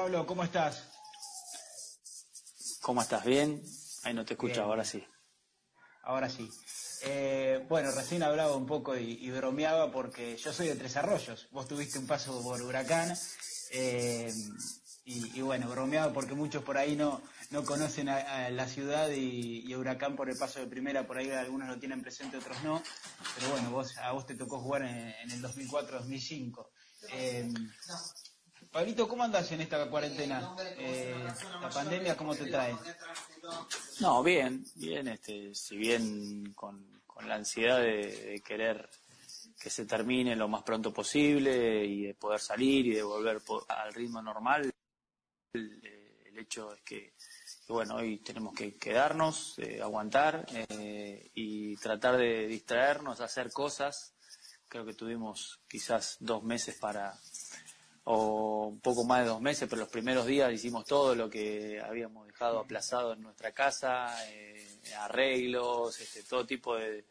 Pablo, ¿cómo estás? ¿Cómo estás? ¿Bien? Ahí no te escucho, ahora sí. Ahora sí. Eh, bueno, recién hablaba un poco y, bromeaba porque yo soy de Tres Arroyos. Vos tuviste un paso por Huracán. Eh, y, bueno, bromeaba porque muchos por ahí no, no conocen a, la ciudad y, Huracán por el paso de primera, por ahí algunos lo tienen presente, otros no. Pero bueno, vos, a vos te tocó jugar en, en el 2004-2005. Eh, Pablito, ¿cómo andas en esta cuarentena? Eh, ¿La pandemia cómo te trae? No, bien, bien, este, si bien con, la ansiedad de, querer que se termine lo más pronto posible y de poder salir y de volver al ritmo normal, el, hecho es que, bueno, hoy tenemos que quedarnos, eh, aguantar eh, y tratar de distraernos, hacer cosas. Creo que tuvimos quizás dos meses para o un poco más de dos meses, pero los primeros días hicimos todo lo que habíamos dejado aplazado en nuestra casa, eh, arreglos, este, todo tipo de,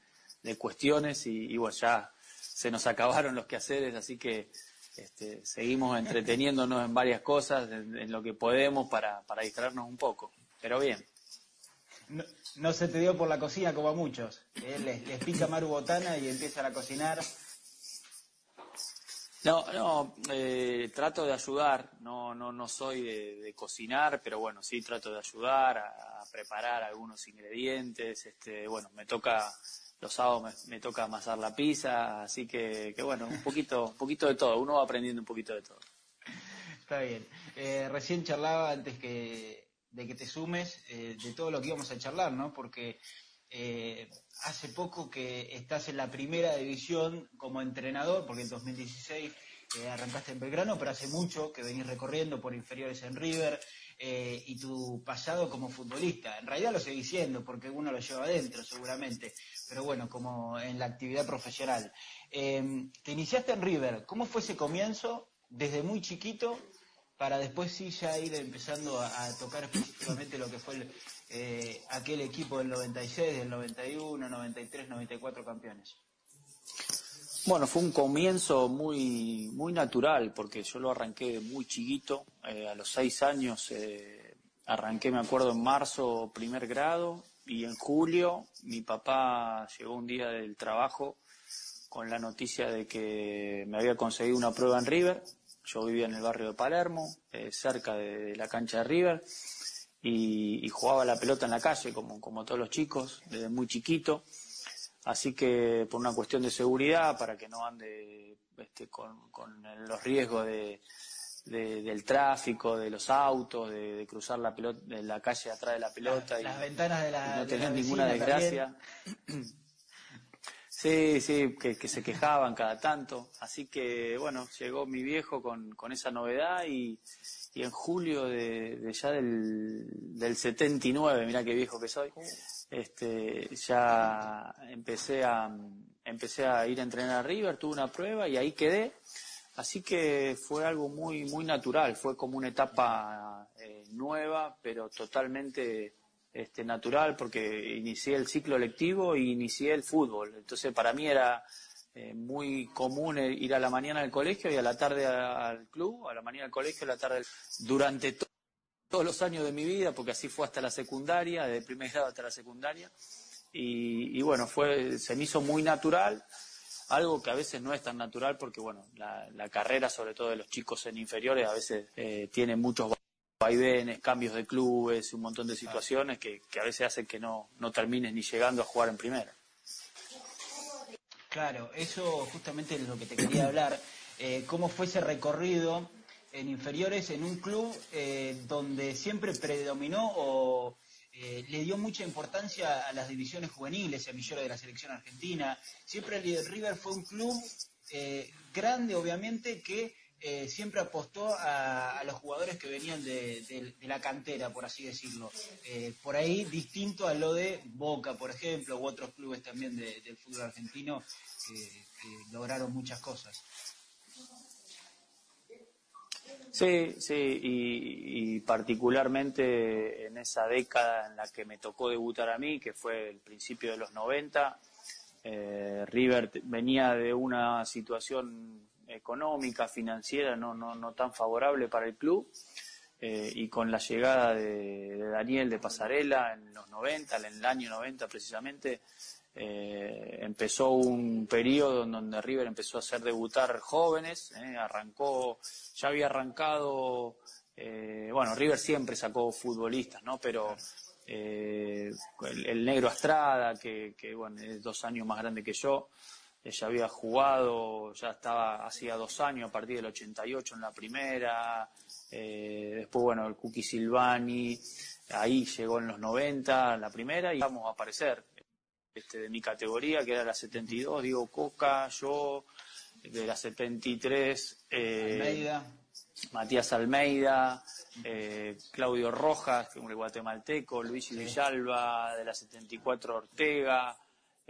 cuestiones y, bueno, ya se nos acabaron los quehaceres, así que este, seguimos entreteniéndonos en varias cosas, en, lo que podemos para, para distraernos un poco, pero bien. No, se te dio por la cocina como a muchos, ¿eh? les, les pica Maru Botana y empiezan a cocinar no, no, eh, trato de ayudar, no, no, no soy de, cocinar, pero bueno, sí trato de ayudar a, preparar algunos ingredientes, este, bueno, me toca, los sábados me, toca amasar la pizza, así que, que bueno, un poquito, un poquito de todo, uno va aprendiendo un poquito de todo. Está bien. Eh, recién charlaba antes que, de que te sumes eh, de todo lo que íbamos a charlar, ¿no? Porque eh, hace poco que estás en la primera división como entrenador, porque en 2016 eh, arrancaste en Belgrano, pero hace mucho que venís recorriendo por inferiores en River eh, y tu pasado como futbolista. En realidad lo seguís siendo, porque uno lo lleva adentro seguramente, pero bueno, como en la actividad profesional. te iniciaste en River, ¿cómo fue ese comienzo desde muy chiquito para después sí ya ir empezando a, tocar específicamente lo que fue eh, aquel equipo del 96, del 91, 93, 94 campeones. Bueno, fue un comienzo muy muy natural porque yo lo arranqué muy chiquito, eh, a los seis años eh, arranqué, me acuerdo, en marzo primer grado y en julio mi papá llegó un día del trabajo con la noticia de que me había conseguido una prueba en River yo vivía en el barrio de Palermo, eh, cerca de, la cancha de River, y, jugaba la pelota en la calle, como, como todos los chicos, desde muy chiquito. Así que por una cuestión de seguridad, para que no ande este, con, los riesgos de, del tráfico, de los autos, de, cruzar la pelota, de la calle atrás de la pelota y, las ventanas de la, no tener ninguna desgracia. Sí, sí, que, se quejaban cada tanto. Así que, bueno, llegó mi viejo con, con esa novedad y, y en julio de, ya del, del 79, mira qué viejo que soy, este, ya empecé a, empecé a ir a entrenar a River, tuve una prueba y ahí quedé. Así que fue algo muy, muy natural, fue como una etapa eh, nueva, pero totalmente este, natural porque inicié el ciclo lectivo y inicié el fútbol. Entonces para mí era eh, muy común ir a la mañana al colegio y a la tarde al club, a la mañana al colegio, a la tarde durante todos los años de mi vida, porque así fue hasta la secundaria, desde primer grado hasta la secundaria. Y, bueno, fue, se me hizo muy natural, algo que a veces no es tan natural porque bueno, la, carrera, sobre todo de los chicos en inferiores, a veces eh, tiene muchos vaivenes, cambios de clubes, un montón de situaciones que, a veces hacen que no, no termines ni llegando a jugar en primera. Claro, eso justamente es lo que te quería hablar. Eh, ¿Cómo fue ese recorrido en inferiores en un club eh, donde siempre predominó o eh, le dio mucha importancia a las divisiones juveniles, a Millero de la selección argentina? Siempre el River fue un club grande, obviamente, que eh, siempre apostó a, los jugadores que venían de, la cantera, por así decirlo. Eh, por ahí distinto a lo de Boca, por ejemplo, u otros clubes también del fútbol argentino que, lograron muchas cosas. Sí, sí, y, particularmente en esa década en la que me tocó debutar a mí, que fue el principio de los 90, eh, River venía de una situación económica, financiera, no, no, no tan favorable para el club. eh, y con la llegada de, Daniel de Pasarela en los 90, en el año 90 precisamente, eh, empezó un periodo en donde River empezó a hacer debutar jóvenes, eh, arrancó, ya había arrancado, bueno, River siempre sacó futbolistas, ¿no? Pero el, negro Astrada, que, que, bueno, es dos años más grande que yo, ella había jugado, ya estaba hacía dos años, a partir del 88 en la primera, eh, después, bueno, el Cookie Silvani, ahí llegó en los 90, en la primera, y vamos a aparecer este, de mi categoría, que era la 72, Diego Coca, yo, de la 73, eh, Matías Almeida, eh, Claudio Rojas, que es un guatemalteco, Luis Villalba, de la 74 Ortega,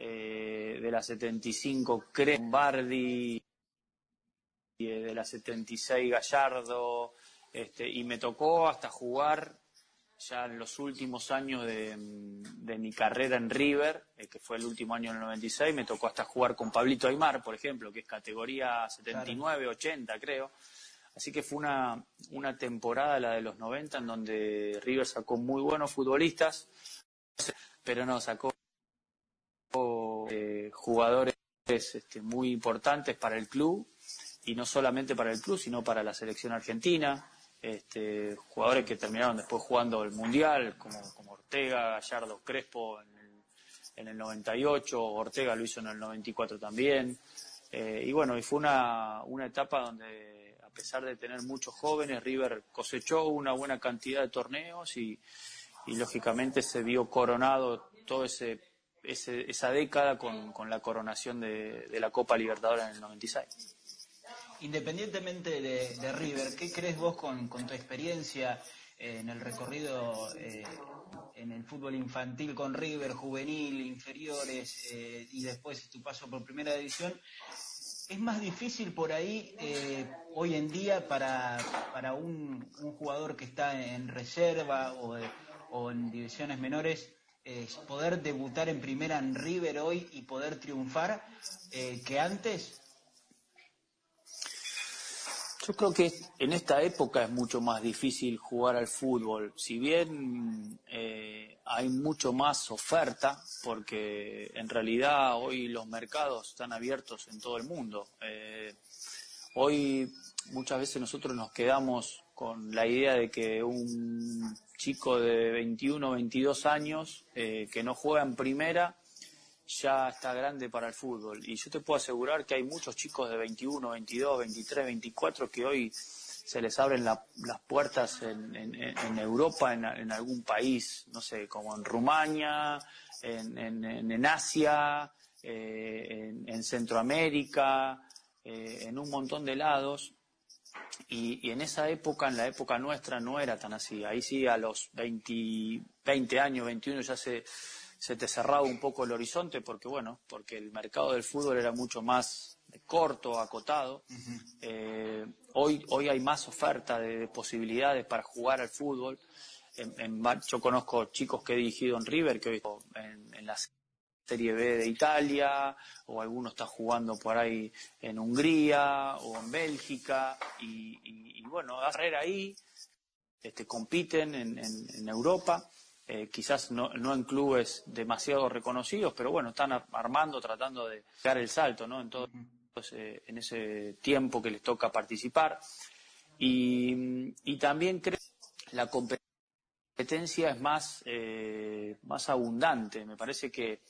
eh, de la 75 Crembardi, de la 76 Gallardo, este, y me tocó hasta jugar ya en los últimos años de, mi carrera en River, eh, que fue el último año en el 96, me tocó hasta jugar con Pablito Aymar, por ejemplo, que es categoría 79, 80 creo. Así que fue una, una temporada, la de los 90, en donde River sacó muy buenos futbolistas, pero no, sacó eh, jugadores este, muy importantes para el club y no solamente para el club, sino para la selección argentina. Este, jugadores que terminaron después jugando el Mundial, como, como Ortega, Gallardo, Crespo en el, en el 98, Ortega lo hizo en el 94 también. Eh, y bueno, y fue una, una etapa donde, a pesar de tener muchos jóvenes, River cosechó una buena cantidad de torneos y, y lógicamente se vio coronado todo ese esa década con, la coronación de, la Copa Libertadores en el 96. Independientemente de, River, ¿qué crees vos con, tu experiencia en el recorrido eh, en el fútbol infantil con River, juvenil, inferiores eh, y después tu paso por primera división? ¿Es más difícil por ahí eh, hoy en día para, para un, jugador que está en reserva o en divisiones menores poder debutar en primera en River hoy y poder triunfar eh, que antes? Yo creo que en esta época es mucho más difícil jugar al fútbol. Si bien eh, hay mucho más oferta, porque en realidad hoy los mercados están abiertos en todo el mundo. Eh, hoy muchas veces nosotros nos quedamos con la idea de que un chico de 21 22 años eh, que no juega en primera ya está grande para el fútbol. Y yo te puedo asegurar que hay muchos chicos de 21, 22, 23, 24 que hoy se les abren las puertas en, Europa, en, algún país, no sé, como en Rumania, en, Asia, eh, en, Centroamérica, eh, en un montón de lados. Y, en esa época, en la época nuestra, no era tan así. Ahí sí, a los 20, 20 años, 21, ya se, se te cerraba un poco el horizonte, porque bueno, porque el mercado del fútbol era mucho más corto, acotado. Eh, hoy, hoy hay más oferta de, posibilidades para jugar al fútbol. En, yo conozco chicos que he dirigido en River, que hoy en, en las Serie B de Italia, o alguno está jugando por ahí en Hungría o en Bélgica, y, bueno, a carrera ahí, este, compiten en, Europa, eh, quizás no, en clubes demasiado reconocidos, pero bueno, están armando, tratando de dar el salto, ¿no? En todo en ese tiempo que les toca participar. Y, también creo que la competencia es más, eh, más abundante. Me parece que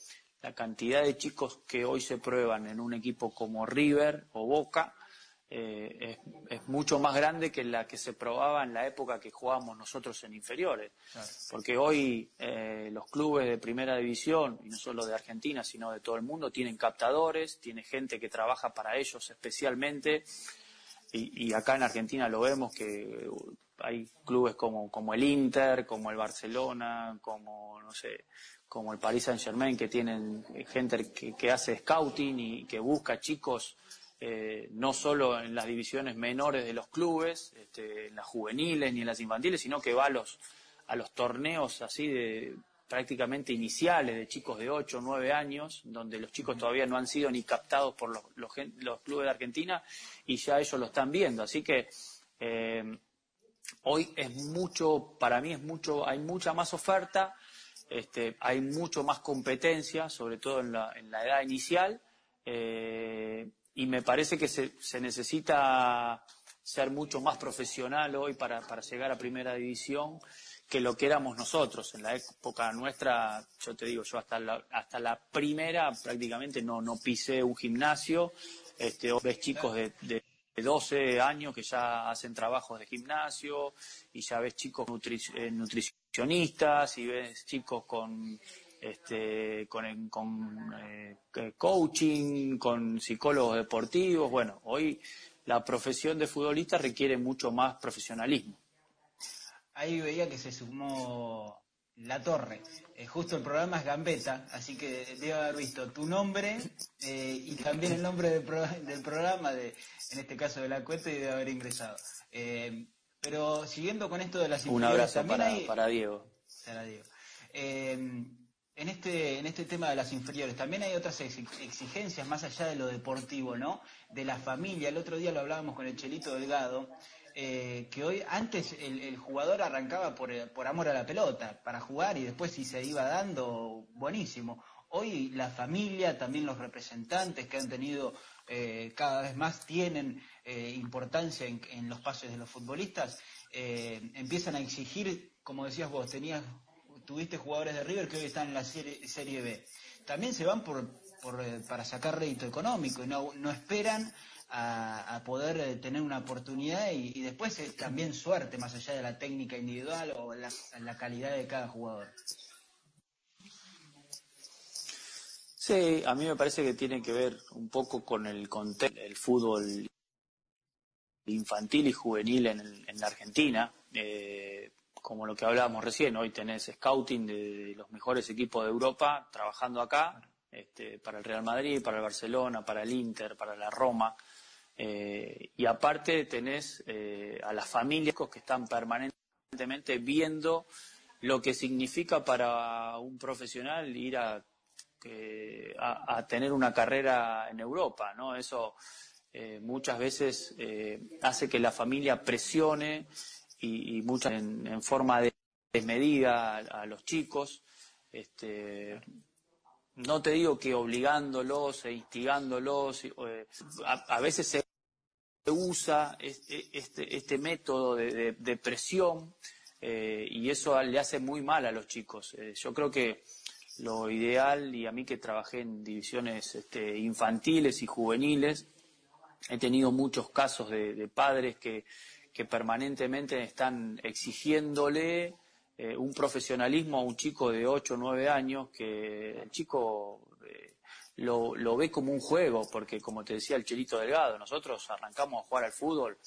la cantidad de chicos que hoy se prueban en un equipo como River o Boca eh, es, mucho más grande que la que se probaba en la época que jugábamos nosotros en inferiores. Porque hoy eh, los clubes de primera división, y no solo de Argentina, sino de todo el mundo, tienen captadores, tiene gente que trabaja para ellos especialmente. Y, y acá en Argentina lo vemos que hay clubes como, como el Inter, como el Barcelona, como, no sé, como el Paris Saint Germain, que tienen gente que, hace scouting y que busca chicos eh, no solo en las divisiones menores de los clubes, este, en las juveniles ni en las infantiles, sino que va a los, a los torneos así de prácticamente iniciales de chicos de 8 o 9 años, donde los chicos todavía no han sido ni captados por los, los, clubes de Argentina y ya ellos lo están viendo. Así que eh, hoy es mucho, para mí es mucho, hay mucha más oferta, este, hay mucho más competencia, sobre todo en la, en la edad inicial, eh, y me parece que se, se, necesita ser mucho más profesional hoy para, llegar a primera división que lo que éramos nosotros. En la época nuestra, yo te digo, yo hasta la, hasta la primera prácticamente no, no pisé un gimnasio. Este, ves chicos de, de 12 años que ya hacen trabajos de gimnasio y ya ves chicos nutri eh, y ves chicos con este, con, eh, coaching, con psicólogos deportivos. Bueno, hoy la profesión de futbolista requiere mucho más profesionalismo ahí veía que se sumó La Torre. Eh, justo el programa es Gambeta, así que debe haber visto tu nombre eh, y también el nombre del, programa, de, en este caso de la cuenta, y debe haber ingresado. Eh, pero siguiendo con esto de las Un abrazo para, para Diego. Para Diego. en este, en este tema de las inferiores, también hay otras exigencias más allá de lo deportivo, ¿no? De la familia. El otro día lo hablábamos con el Chelito Delgado, eh, que hoy, antes el, jugador arrancaba por, por, amor a la pelota, para jugar y después si se iba dando, buenísimo. Hoy la familia, también los representantes que han tenido, eh, cada vez más tienen eh, importancia en, los pases de los futbolistas, empiezan a exigir, como decías vos, tenías, tuviste jugadores de River que hoy están en la serie, serie B. También se van por, por para sacar rédito económico y no, no esperan a, poder eh, tener una oportunidad y, después eh, también suerte más allá de la técnica individual o la calidad de cada jugador. A mí me parece que tiene que ver un poco con el contexto del fútbol infantil y juvenil en, en la Argentina. Eh, como lo que hablábamos recién, hoy tenés scouting de, los mejores equipos de Europa trabajando acá, este, para el Real Madrid, para el Barcelona, para el Inter, para la Roma. Eh, y aparte tenés eh, a las familias que están permanentemente viendo lo que significa para un profesional ir a, a, tener una carrera en Europa, ¿no? Eso eh, muchas veces hace que la familia presione y, muchas en, forma de desmedida a, los chicos. Este, no te digo que obligándolos e instigándolos, a, veces se usa este, este método de, presión eh, y eso le hace muy mal a los chicos. Eh, yo creo que lo ideal, y a mí que trabajé en divisiones este, infantiles y juveniles, he tenido muchos casos de, padres que, que, permanentemente están exigiéndole eh, un profesionalismo a un chico de 8 o 9 años que el chico lo, lo, ve como un juego, porque como te decía el Chelito Delgado, nosotros arrancamos a jugar al fútbol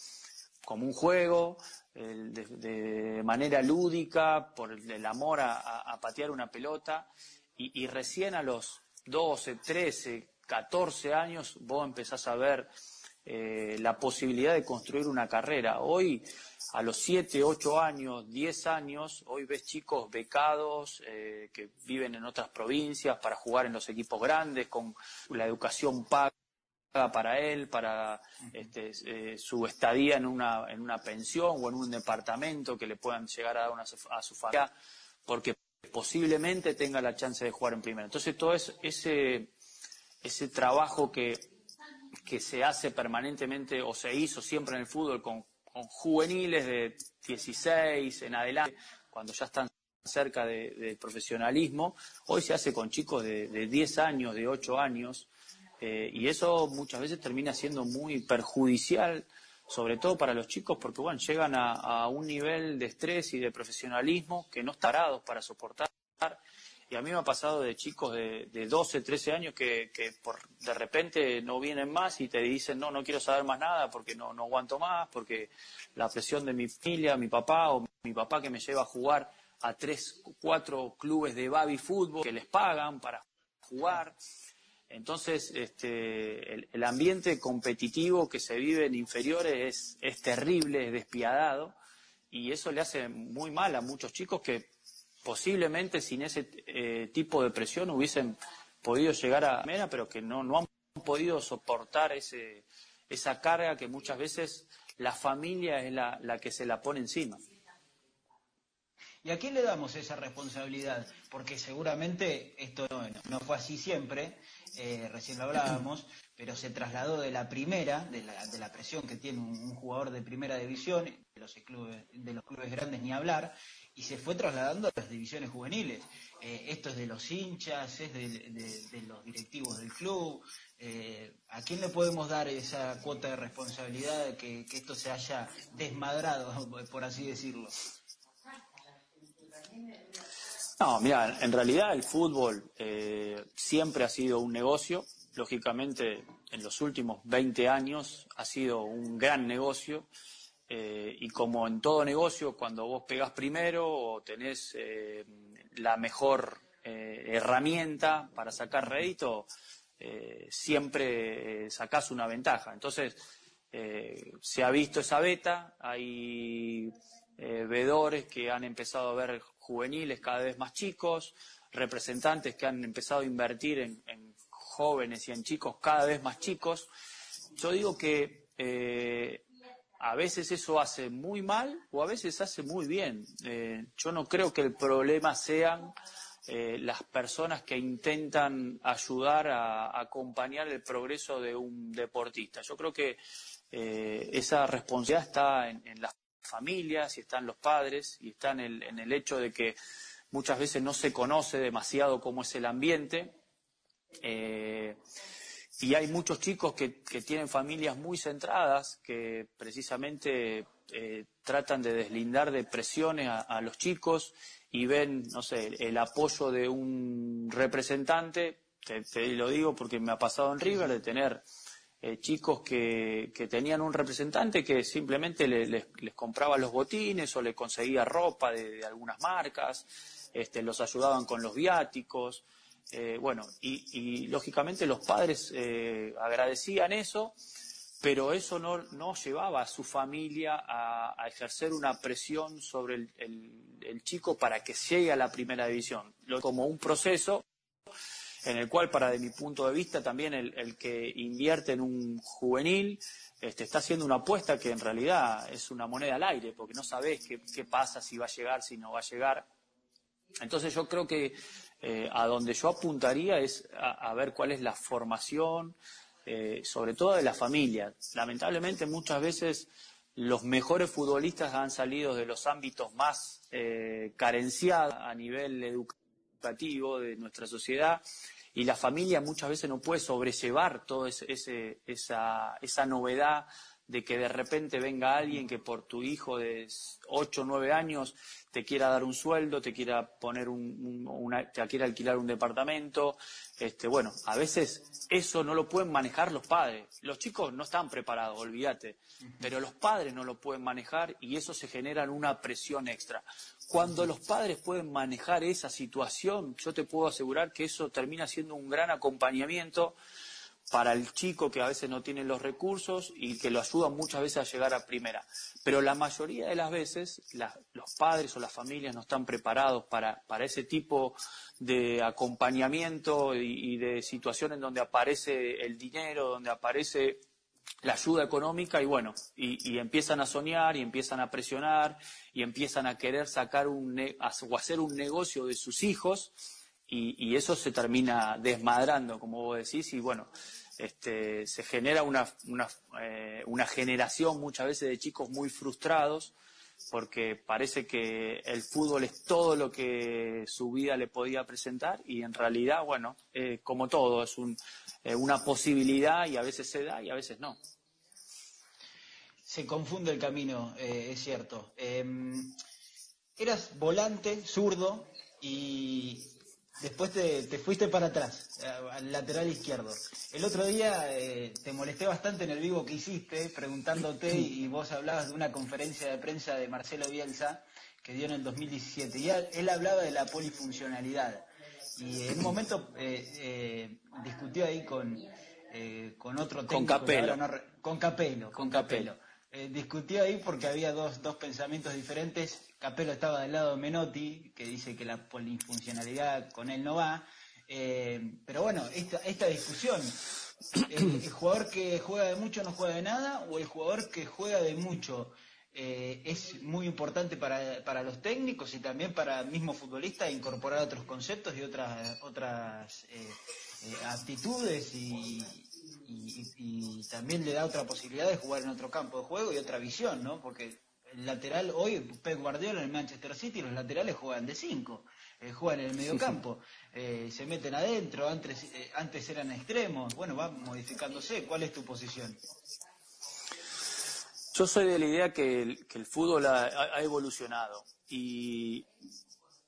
como un juego, de, manera lúdica, por el, amor a, patear una pelota, y, recién a los 12, 13, 14 años vos empezás a ver eh, la posibilidad de construir una carrera. Hoy a los 7, 8 años, 10 años, hoy ves chicos becados eh, que viven en otras provincias para jugar en los equipos grandes, con la educación paga para él, para este, eh, su estadía en una, en una pensión o en un departamento que le puedan llegar a dar a su familia, porque posiblemente tenga la chance de jugar en primera. Entonces todo ese, ese trabajo que, que se hace permanentemente o se hizo siempre en el fútbol con juveniles de 16 en adelante, cuando ya están cerca del profesionalismo, hoy se hace con chicos de, 10 años, de 8 años, eh, y eso muchas veces termina siendo muy perjudicial, sobre todo para los chicos, porque bueno, llegan a, un nivel de estrés y de profesionalismo que no están parados para soportar y a mí me ha pasado de chicos de, de 12, 13 años que, por, de repente no vienen más y te dicen, no, no quiero saber más nada porque no, no aguanto más, porque la presión de mi familia, mi papá o mi papá que me lleva a jugar a tres, cuatro clubes de baby fútbol que les pagan para jugar. Entonces, este, el, ambiente competitivo que se vive en inferiores es, terrible, es despiadado, y eso le hace muy mal a muchos chicos que posiblemente sin ese eh, tipo de presión hubiesen podido llegar a Mena, pero que no, no han podido soportar ese, esa carga que muchas veces la familia es la, la que se la pone encima. ¿Y a quién le damos esa responsabilidad? Porque seguramente esto no, fue así siempre, eh, recién lo hablábamos, pero se trasladó de la primera, de la, de la presión que tiene un, jugador de primera división, de los, clubes, de los clubes grandes ni hablar, y se fue trasladando a las divisiones juveniles. Eh, esto es de los hinchas, es de, los directivos del club. Eh, ¿A quién le podemos dar esa cuota de responsabilidad de que esto se haya desmadrado, por así decirlo? No, mira, en realidad el fútbol eh, siempre ha sido un negocio. Lógicamente, en los últimos 20 años ha sido un gran negocio. Eh, y como en todo negocio, cuando vos pegás primero o tenés eh, la mejor herramienta para sacar rédito, siempre sacás una ventaja. Entonces, se ha visto esa beta, hay vedores que han empezado a ver juveniles cada vez más chicos, representantes que han empezado a invertir en, jóvenes y en chicos cada vez más chicos. Yo digo que eh, a veces eso hace muy mal o a veces hace muy bien. Eh, yo no creo que el problema sean eh, las personas que intentan ayudar a, acompañar el progreso de un deportista. Yo creo que esa responsabilidad está en, en las familias y están los padres y están en el, hecho de que muchas veces no se conoce demasiado cómo es el ambiente. Eh, y hay muchos chicos que, tienen familias muy centradas que precisamente eh, tratan de deslindar de presiones a, los chicos y ven, no sé, el apoyo de un representante, te lo digo porque me ha pasado en River, de tener eh, chicos que, tenían un representante que simplemente les, compraba los botines o les conseguía ropa de, algunas marcas, este, los ayudaban con los viáticos. Eh, bueno, y, lógicamente los padres eh, agradecían eso, pero eso no, llevaba a su familia a, ejercer una presión sobre el, el, chico para que llegue a la primera división, como un proceso en el cual, para de mi punto de vista, también el, que invierte en un juvenil este, está haciendo una apuesta que en realidad es una moneda al aire, porque no sabes qué, pasa, si va a llegar, si no va a llegar. Entonces yo creo que eh, a donde yo apuntaría es a, ver cuál es la formación, eh, sobre todo de la familia. Lamentablemente muchas veces los mejores futbolistas han salido de los ámbitos más eh, carenciados a nivel educativo de nuestra sociedad y la familia muchas veces no puede sobrellevar toda esa, esa novedad de que de repente venga alguien que por tu hijo de 8 o 9 años te quiera dar un sueldo, te quiera poner un, una, te quiera alquilar un departamento. Este, bueno, a veces eso no lo pueden manejar los padres. Los chicos no están preparados, olvídate, pero los padres no lo pueden manejar y eso se genera una presión extra. Cuando los padres pueden manejar esa situación, yo te puedo asegurar que eso termina siendo un gran acompañamiento para el chico que a veces no tiene los recursos y que lo ayuda muchas veces a llegar a primera. Pero la mayoría de las veces los padres o las familias no están preparados para, ese tipo de acompañamiento y, de situación en donde aparece el dinero, donde aparece la ayuda económica y bueno, y, empiezan a soñar y empiezan a presionar y empiezan a querer sacar un o hacer un negocio de sus hijos y, eso se termina desmadrando, como vos decís, y bueno, este, se genera una, eh, una, generación muchas veces de chicos muy frustrados porque parece que el fútbol es todo lo que su vida le podía presentar y en realidad, bueno, eh, como todo, es un, eh, una posibilidad y a veces se da y a veces no. Se confunde el camino, es cierto. Em, eras volante, zurdo, y después te, fuiste para atrás, al lateral izquierdo. El otro día eh, te molesté bastante en el vivo que hiciste, preguntándote, y vos hablabas de una conferencia de prensa de Marcelo Bielsa que dio en el 2017, y él, hablaba de la polifuncionalidad. Y en un momento eh, eh, discutió ahí con, con otro técnico. Con Capello. con Capello. Con Capello. discutió ahí porque había dos, dos pensamientos diferentes Capello estaba del lado de Menotti, que dice que la polifuncionalidad con él no va. Eh, pero bueno, esta, esta discusión el, jugador que juega de mucho no juega de nada o el jugador que juega de mucho eh, es muy importante para, para, los técnicos y también para el mismo futbolista incorporar otros conceptos y otras otras eh, eh, actitudes y, y, también le da otra posibilidad de jugar en otro campo de juego y otra visión, ¿no? Porque el lateral, hoy Pep Guardiola en el Manchester City, los laterales juegan de cinco, eh, juegan en el medio campo, eh, se meten adentro, antes, eh, antes eran extremos, bueno, va modificándose. ¿Cuál es tu posición? Yo soy de la idea que el, fútbol ha, evolucionado y,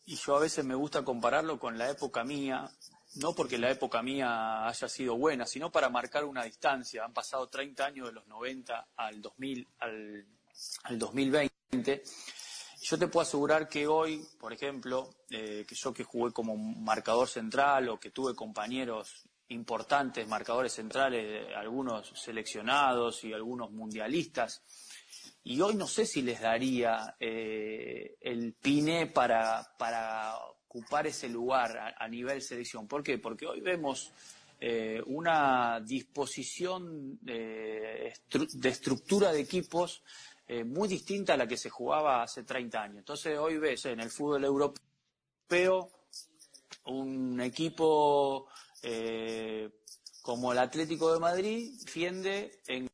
y yo a veces me gusta compararlo con la época mía, no porque la época mía haya sido buena, sino para marcar una distancia. Han pasado 30 años de los 90 al 2000, al, al 2020. Yo te puedo asegurar que hoy, por ejemplo, eh, que yo que jugué como marcador central o que tuve compañeros importantes, marcadores centrales, algunos seleccionados y algunos mundialistas, y hoy no sé si les daría eh, el pine para, para ocupar ese lugar a, nivel selección. ¿Por qué? Porque hoy vemos eh, una disposición de, estructura de equipos eh, muy distinta a la que se jugaba hace 30 años. Entonces hoy ves en el fútbol europeo un equipo eh, como el Atlético de Madrid defiende en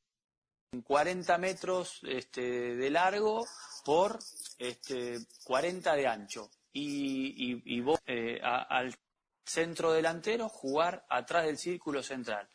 40 metros este, de largo por este, 40 de ancho y, y, eh, al centro delantero jugar atrás del círculo central.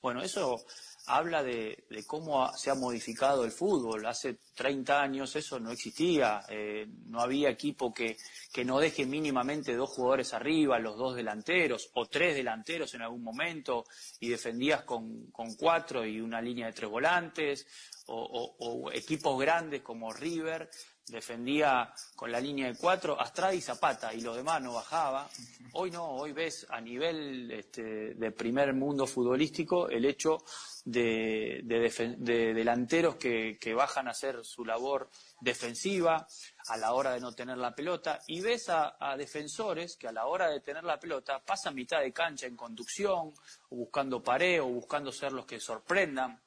Bueno, eso habla de, cómo se ha modificado el fútbol. Hace 30 años eso no existía, eh, no había equipo que, que, no deje mínimamente dos jugadores arriba, los dos delanteros, o tres delanteros en algún momento, y defendías con, con cuatro y una línea de tres volantes, o equipos grandes como River defendía con la línea de cuatro, Astrada y Zapata, y lo demás no bajaba. Hoy no, hoy ves a nivel este, de primer mundo futbolístico el hecho de, delanteros que, bajan a hacer su labor defensiva a la hora de no tener la pelota, y ves a, defensores que a la hora de tener la pelota pasan mitad de cancha en conducción, o buscando pared, o buscando ser los que sorprendan.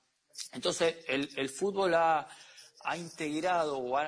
Entonces, el, el fútbol ha ha integrado o eh,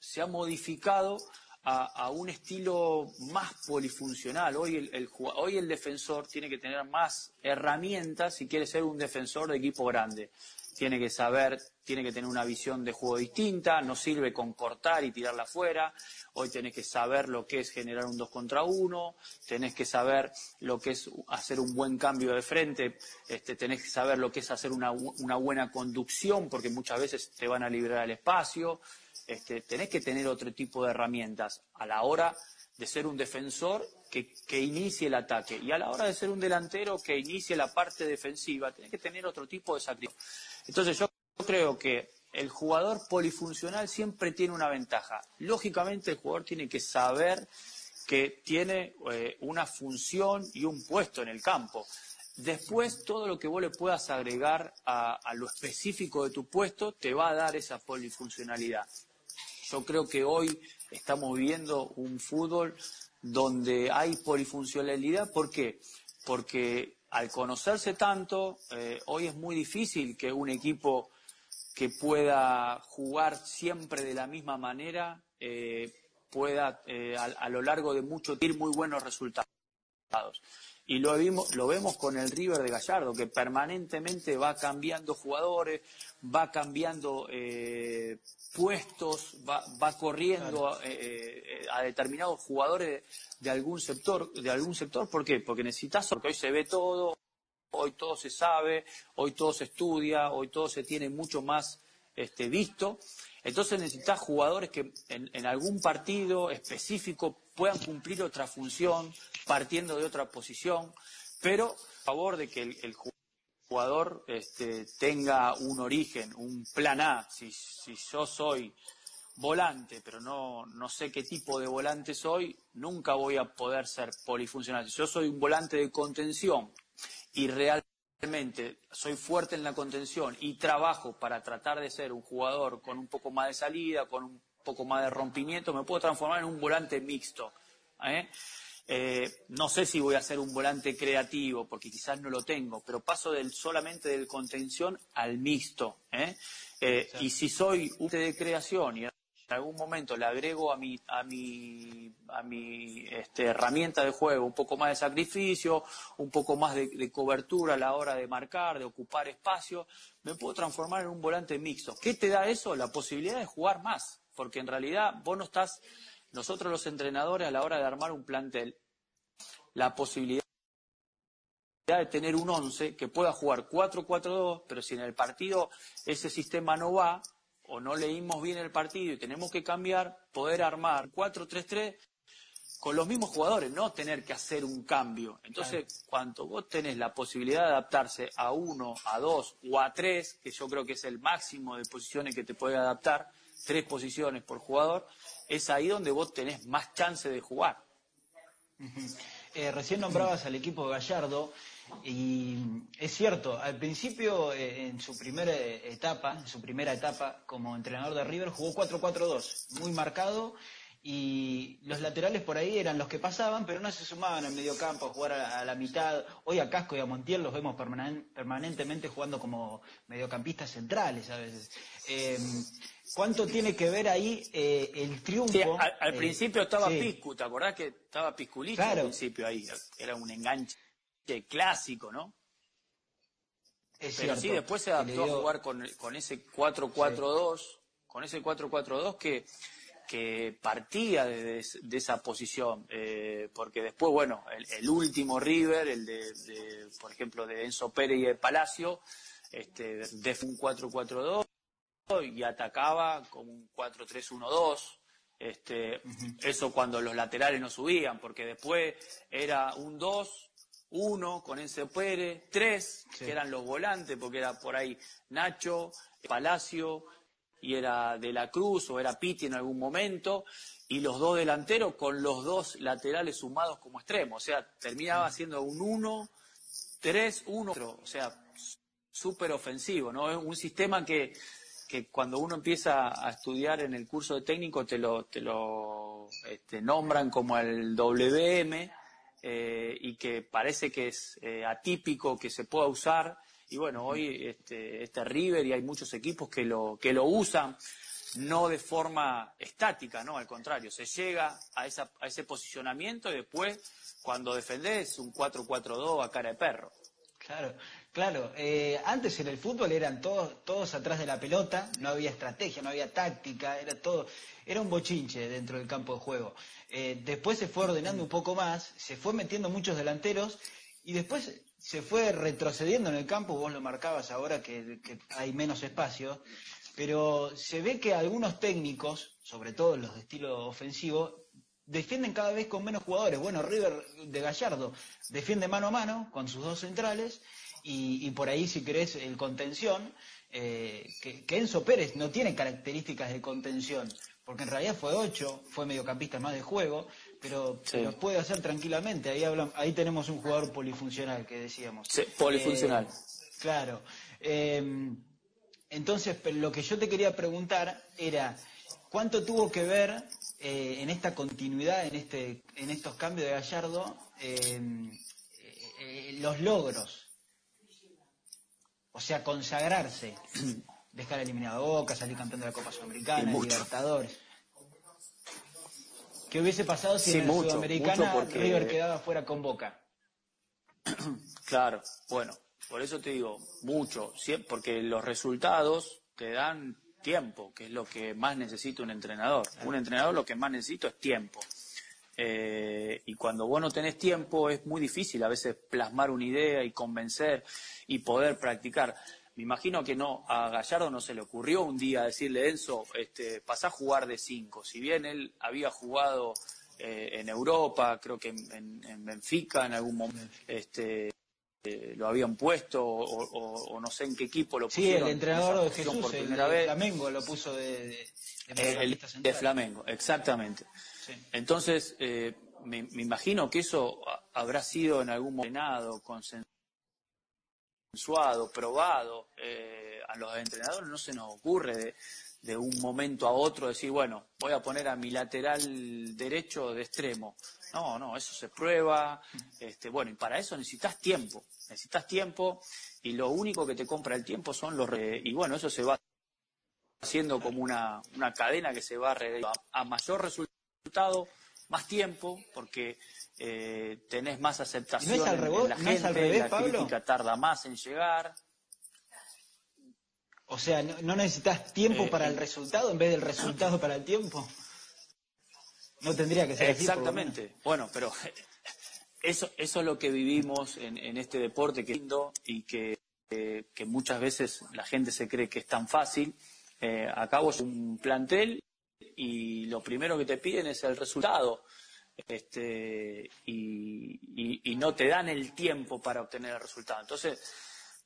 se ha modificado a, un estilo más polifuncional. Hoy el, hoy el defensor tiene que tener más herramientas si quiere ser un defensor de equipo grande tiene que saber, tiene que tener una visión de juego distinta, no sirve con cortar y tirarla afuera, hoy tenés que saber lo que es generar un dos contra uno, tenés que saber lo que es hacer un buen cambio de frente, este, tenés que saber lo que es hacer una, una buena conducción, porque muchas veces te van a liberar el espacio, este, tenés que tener otro tipo de herramientas a la hora de ser un defensor que, inicie el ataque. Y a la hora de ser un delantero que inicie la parte defensiva, tiene que tener otro tipo de sacrificio. Entonces yo creo que el jugador polifuncional siempre tiene una ventaja. Lógicamente el jugador tiene que saber que tiene eh, una función y un puesto en el campo. Después, todo lo que vos le puedas agregar a, lo específico de tu puesto te va a dar esa polifuncionalidad. Yo creo que hoy estamos viviendo un fútbol donde hay polifuncionalidad. ¿Por qué? Porque al conocerse tanto, eh, hoy es muy difícil que un equipo que pueda jugar siempre de la misma manera eh, pueda eh, a, lo largo de mucho tiempo muy buenos resultados. Y lo, vimos, lo vemos con el River de Gallardo, que permanentemente va cambiando jugadores, va cambiando eh, puestos, va, va corriendo eh, eh, a determinados jugadores de, algún sector. ¿De algún sector? ¿Por qué? Porque necesitas, porque hoy se ve todo, hoy todo se sabe, hoy todo se estudia, hoy todo se tiene mucho más este, visto. Entonces necesitas jugadores que en, algún partido específico puedan cumplir otra función, partiendo de otra posición, pero a favor de que el, jugador este, tenga un origen, un plan A. Si, yo soy volante, pero no, no sé qué tipo de volante soy, nunca voy a poder ser polifuncional. Si yo soy un volante de contención y realmente soy fuerte en la contención y trabajo para tratar de ser un jugador con un poco más de salida, con un poco más de rompimiento, me puedo transformar en un volante mixto. ¿eh? eh, no sé si voy a ser un volante creativo, porque quizás no lo tengo, pero paso del, solamente del contención al mixto. ¿eh? Eh, y si soy un de creación y en algún momento le agrego a mi, a mi, a mi este, herramienta de juego un poco más de sacrificio, un poco más de, de, cobertura a la hora de marcar, de ocupar espacio, me puedo transformar en un volante mixto. ¿Qué te da eso? La posibilidad de jugar más, porque en realidad vos no estás nosotros los entrenadores a la hora de armar un plantel, la posibilidad de tener un 11 que pueda jugar 4-4-2, pero si en el partido ese sistema no va o no leímos bien el partido y tenemos que cambiar, poder armar 4-3-3 con los mismos jugadores, no tener que hacer un cambio. Entonces, claro. cuando vos tenés la posibilidad de adaptarse a uno, a dos o a tres, que yo creo que es el máximo de posiciones que te puede adaptar, tres posiciones por jugador, es ahí donde vos tenés más chance de jugar. Uh -huh. eh, recién nombrabas al equipo de Gallardo y es cierto, al principio eh, en su primera etapa, en su primera etapa como entrenador de River jugó 4-4-2, muy marcado y los laterales por ahí eran los que pasaban, pero no se sumaban al medio campo a jugar a, a, la mitad. Hoy a Casco y a Montiel los vemos permanen permanentemente jugando como mediocampistas centrales a veces. Eh, ¿Cuánto tiene que ver ahí eh, el triunfo? Sí, al, al eh, principio estaba sí. Piscu, ¿te acordás que estaba Pisculito Claro. al principio ahí? Era un enganche clásico, ¿no? Es Pero cierto, sí, después se adaptó dio- a jugar con, con ese 4-4-2, con ese 4-4-2 que, que partía de, de- esa posición, eh, porque después, bueno, el, el último River, el de, de, por ejemplo, de Enzo Pérez y de Palacio, este, de un 4-4-2 y atacaba con un 4-3-1-2. Este, Eso cuando los laterales no subían, porque después era un 2, 1 con Enzo Pérez, 3, Sí. que eran los volantes, porque era por ahí Nacho, Palacio, y era De la Cruz o era Piti en algún momento, y los dos delanteros con los dos laterales sumados como extremos. O sea, terminaba siendo un 1, 3, 1, o sea, súper ofensivo, ¿no? Es un sistema que, que cuando uno empieza a estudiar en el curso de técnico te lo, te lo este, nombran como el WM eh, y que parece que es eh, atípico que se pueda usar. Y bueno, hoy este, este River y hay muchos equipos que lo, que lo usan no de forma estática, ¿no? Al contrario, se llega a, esa, a ese posicionamiento y después, cuando defendés, un 4-4-2 a cara de perro. Claro, claro. Eh, antes en el fútbol eran todos, todos atrás de la pelota, no había estrategia, no había táctica, era todo, era un bochinche dentro del campo de juego. Eh, después se fue ordenando un poco más, se fue metiendo muchos delanteros y después se fue retrocediendo en el campo, vos lo marcabas ahora que, que hay menos espacio, pero se ve que algunos técnicos, sobre todo los de estilo ofensivo, defienden cada vez con menos jugadores. Bueno, River de Gallardo defiende mano a mano con sus dos centrales y, y por ahí, si querés, el contención, eh, que, que Enzo Pérez no tiene características de contención, porque en realidad fue ocho, fue mediocampista más de juego, pero Sí. lo puede hacer tranquilamente. Ahí, hablan- ahí tenemos un jugador polifuncional que decíamos. Sí, polifuncional. Eh, claro. Eh, entonces, lo que yo te quería preguntar era, ¿cuánto tuvo que ver eh, en esta continuidad, en, este, en estos cambios de Gallardo, eh, los logros? O sea, consagrarse, dejar eliminado a Boca, salir campeón de la Copa Sudamericana. Libertadores. ¿Qué hubiese pasado si Sí, en la mucho, Sudamericana mucho porque- River quedaba fuera con Boca? Claro, bueno, por eso te digo, mucho, porque los resultados te dan tiempo, que es lo que más necesita un entrenador. Un entrenador lo que más necesita es tiempo. Eh, y cuando vos no tenés tiempo es muy difícil a veces plasmar una idea y convencer y poder practicar. Me imagino que no a Gallardo no se le ocurrió un día decirle Enzo, este, pasá a jugar de cinco. Si bien él había jugado eh, en Europa, creo que en, en- en Benfica en algún momento, este, eh, lo habían puesto o, o- o no sé en qué equipo lo Sí, pusieron. el entrenador de posición Jesús, por el primera de vez. Flamengo, lo puso de, de, de el mediocampista de central. Flamengo, exactamente. Entonces, eh, me, me imagino que eso ha- habrá sido en algún momento consensuado, probado. Eh, a los entrenadores no se nos ocurre de, de un momento a otro decir, bueno, voy a poner a mi lateral derecho de extremo. No, no, eso se prueba. Este, bueno, y para eso necesitas tiempo. Necesitas tiempo y lo único que te compra el tiempo son los... y bueno, eso se va haciendo como una, una cadena que se va a, a mayor resultado, más tiempo, porque eh, tenés más aceptación ¿No en, la gente, la crítica tarda más en llegar. O sea, ¿no, necesitas tiempo eh, para el resultado en vez del resultado para el tiempo? No tendría que ser Exactamente. bueno, pero eso, eso es lo que vivimos en, en este deporte que es lindo y que, que, muchas veces la gente se cree que es tan fácil. Eh, acabo un plantel y lo primero que te piden es el resultado. Este, y, y no te dan el tiempo para obtener el resultado. Entonces,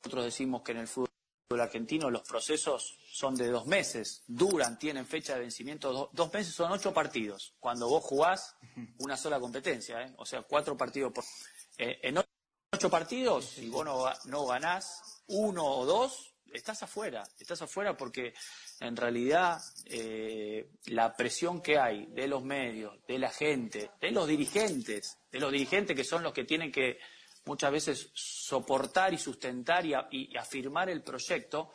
nosotros decimos que en el fútbol argentino los procesos son de dos meses, duran, tienen fecha de vencimiento, dos meses son ocho partidos. Cuando vos jugás una sola competencia, ¿eh? o sea, cuatro partidos por... Eh, en ocho partidos, si vos no, ganás uno o dos, estás afuera, estás afuera porque en realidad eh, la presión que hay de los medios, de la gente, de los dirigentes, de los dirigentes que son los que tienen que muchas veces soportar y sustentar y, afirmar el proyecto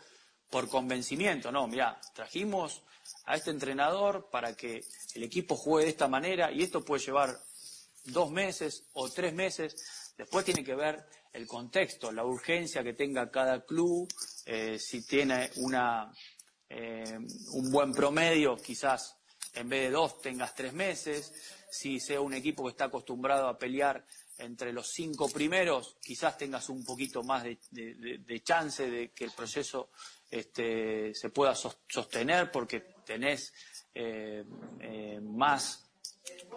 por convencimiento. No, mira, trajimos a este entrenador para que el equipo juegue de esta manera y esto puede llevar dos meses o tres meses. Después tiene que ver el contexto, la urgencia que tenga cada club, eh, si tiene una, eh, un buen promedio, quizás en vez de dos tengas tres meses, si sea un equipo que está acostumbrado a pelear entre los cinco primeros, quizás tengas un poquito más de, chance de que el proceso este, se pueda sostener porque tenés eh, eh, más,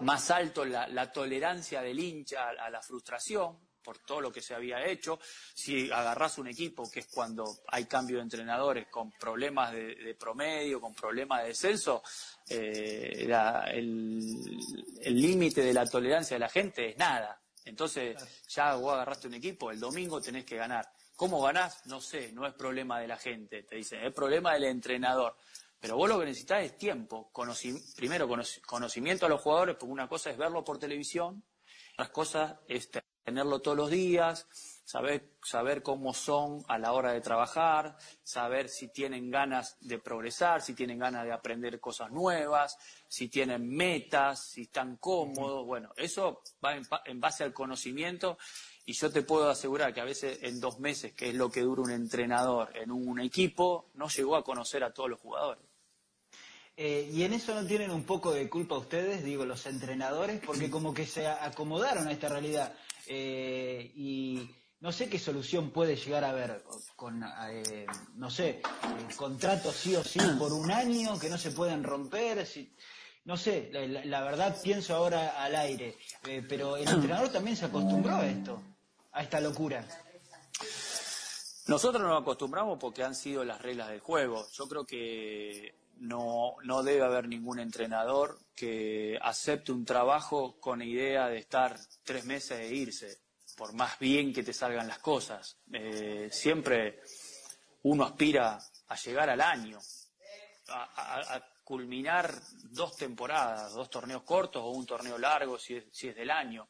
más alto la, tolerancia del hincha a, la frustración por todo lo que se había hecho. Si agarrás un equipo, que es cuando hay cambio de entrenadores con problemas de, promedio, con problemas de descenso, eh, el límite de la tolerancia de la gente es nada. Entonces, ya vos agarraste un equipo, el domingo tenés que ganar. ¿Cómo ganás? No sé, no es problema de la gente, te dicen, es problema del entrenador. Pero vos lo que necesitas es tiempo, primero conocimiento a los jugadores, porque una cosa es verlo por televisión, otra cosa es tenerlo todos los días, saber, saber cómo son a la hora de trabajar, saber si tienen ganas de progresar, si tienen ganas de aprender cosas nuevas, si tienen metas, si están cómodos. Bueno, eso va en, base al conocimiento y yo te puedo asegurar que a veces en dos meses, que es lo que dura un entrenador en un equipo, no llegó a conocer a todos los jugadores. Eh, y en eso no tienen un poco de culpa ustedes, digo, los entrenadores, porque como que se acomodaron a esta realidad. Eh, y no sé qué solución puede llegar a haber con, eh, no sé, contratos sí o sí por un año que no se pueden romper. no sé, la, verdad pienso ahora al aire, eh, pero el entrenador también se acostumbró a esto, a esta locura. Nosotros nos acostumbramos porque han sido las reglas del juego. Yo creo que no, no debe haber ningún entrenador que acepte un trabajo con idea de estar tres meses e irse por más bien que te salgan las cosas. Eh, siempre uno aspira a llegar al año, a, culminar dos temporadas, dos torneos cortos o un torneo largo si es, si es del año.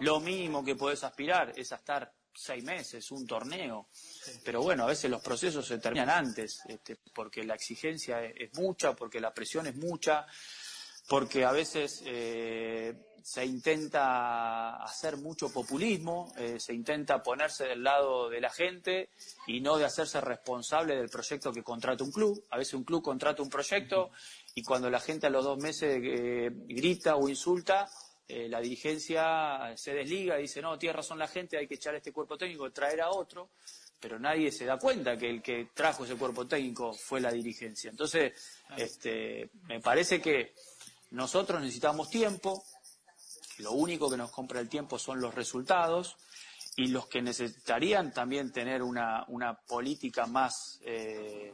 Lo mínimo que puedes aspirar es a estar seis meses, un torneo. Pero bueno, a veces los procesos se terminan antes, este, porque la exigencia es, mucha, porque la presión es mucha, porque a veces eh, se intenta hacer mucho populismo, eh, se intenta ponerse del lado de la gente y no de hacerse responsable del proyecto que contrata un club. A veces un club contrata un proyecto y cuando la gente a los dos meses eh, grita o insulta, eh, la dirigencia se desliga y dice, no, tiene razón la gente, hay que echar este cuerpo técnico, traer a otro, pero nadie se da cuenta que el que trajo ese cuerpo técnico fue la dirigencia. Entonces, este, me parece que nosotros necesitamos tiempo, lo único que nos compra el tiempo son los resultados y los que necesitarían también tener una, política más eh,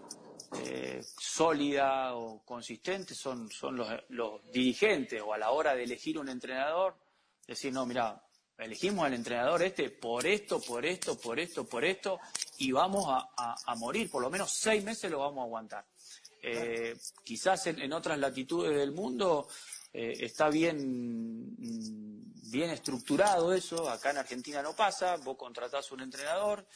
eh, sólida o consistente son, son los, dirigentes o a la hora de elegir un entrenador, decir, no, mira, elegimos al entrenador este por esto, por esto, por esto, por esto y vamos a, morir, por lo menos seis meses lo vamos a aguantar. Eh, quizás en, otras latitudes del mundo eh, está bien, bien estructurado eso, acá en Argentina no pasa, vos contratás un entrenador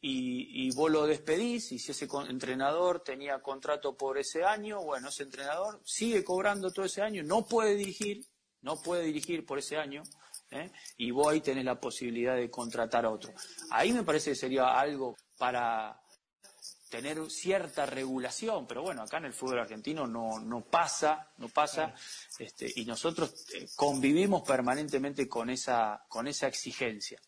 y, vos lo despedís y si ese entrenador tenía contrato por ese año, bueno, ese entrenador sigue cobrando todo ese año, no puede dirigir, no puede dirigir por ese año. ¿eh? Y vos ahí tenés la posibilidad de contratar a otro. Ahí me parece que sería algo para, tener cierta regulación, pero bueno, acá en el fútbol argentino no, no pasa, no pasa, este, y nosotros eh, convivimos permanentemente con esa, con esa exigencia.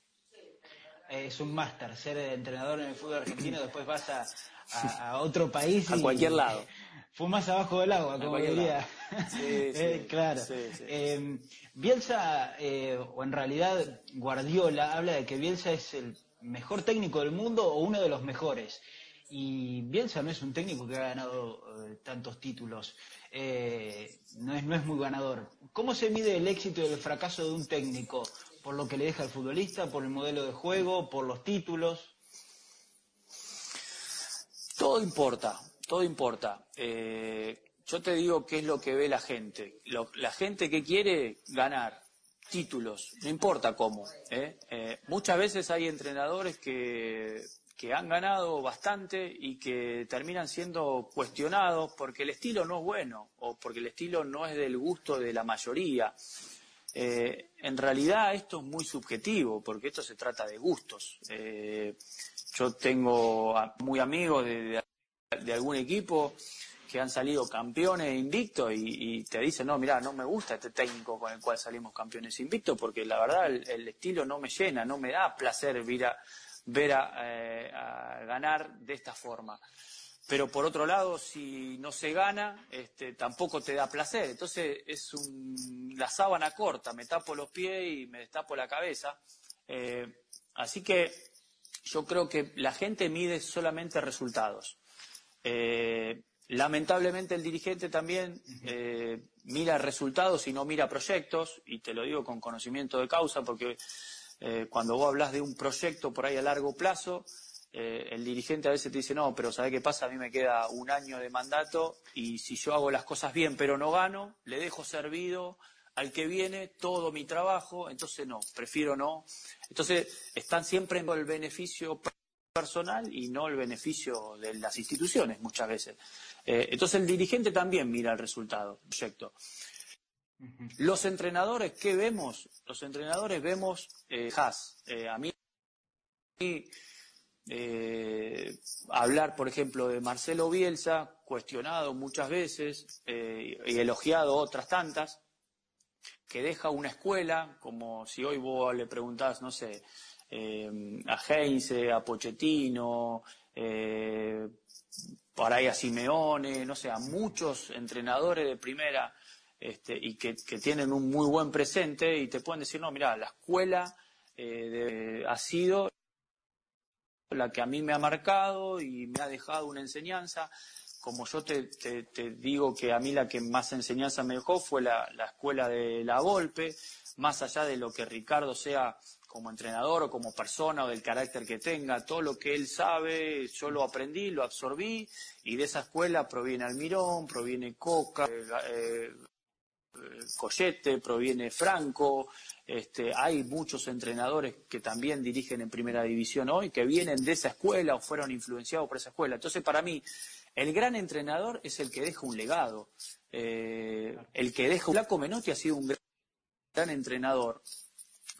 Es un máster ser entrenador en el fútbol argentino, después vas a, otro país. a cualquier lado. Fumas abajo del agua, como diría. Sí, eh, claro. Em, Bielsa, eh, o en realidad Guardiola, habla de que Bielsa es el mejor técnico del mundo o uno de los mejores. Y Bielsa no es un técnico que ha ganado eh, tantos títulos, eh, no, es, no es muy ganador. ¿Cómo se mide el éxito y el fracaso de un técnico? ¿Por lo que le deja al futbolista, por el modelo de juego, por los títulos? Todo importa, todo importa. Eh, yo te digo qué es lo que ve la gente. la gente que quiere ganar títulos, no importa cómo. muchas veces hay entrenadores que que han ganado bastante y que terminan siendo cuestionados porque el estilo no es bueno o porque el estilo no es del gusto de la mayoría. Eh, en realidad esto es muy subjetivo porque esto se trata de gustos. Eh, yo tengo muy amigos de, algún equipo que han salido campeones invictos y, te dicen, no, mira, no me gusta este técnico con el cual salimos campeones invictos porque la verdad el, el estilo no me llena, no me da placer ver a, ver eh, a, ganar de esta forma. Pero por otro lado, si no se gana, este, tampoco te da placer. Entonces es un, la sábana corta, me tapo los pies y me destapo la cabeza. Eh, así que yo creo que la gente mide solamente resultados. Eh, lamentablemente el dirigente también mira resultados y no mira proyectos, y te lo digo con conocimiento de causa, porque eh, cuando vos hablas de un proyecto por ahí a largo plazo, eh, el dirigente a veces te dice, no, pero ¿sabe qué pasa? A mí me queda un año de mandato y si yo hago las cosas bien pero no gano, le dejo servido al que viene todo mi trabajo, entonces no, prefiero no. Entonces están siempre en el beneficio personal y no el beneficio de las instituciones muchas veces. Eh, entonces el dirigente también mira el resultado, proyecto. Los entrenadores, ¿qué vemos? Los entrenadores vemos eh, eh a mí, eh, hablar, por ejemplo, de Marcelo Bielsa, cuestionado muchas veces y elogiado otras tantas, que deja una escuela, como si hoy vos le preguntás, no sé, a Heinze, a Pochettino, por ahí a Simeone, no sé, a muchos entrenadores de primera este, y que, tienen un muy buen presente y te pueden decir, no, mira, la escuela eh, ha sido la que a mí me ha marcado y me ha dejado una enseñanza. Como yo te, digo que a mí la que más enseñanza me dejó fue la, la escuela de la Volpe, más allá de lo que Ricardo sea como entrenador o como persona o del carácter que tenga, todo lo que él sabe, yo lo aprendí, lo absorbí y de esa escuela proviene Almirón, proviene Coca, eh, Collete, proviene Franco, este, hay muchos entrenadores que también dirigen en primera división hoy, que vienen de esa escuela o fueron influenciados por esa escuela. Entonces, para mí, el gran entrenador es el que deja un legado. Eh, el que deja un Flaco Menotti ha sido un gran, entrenador,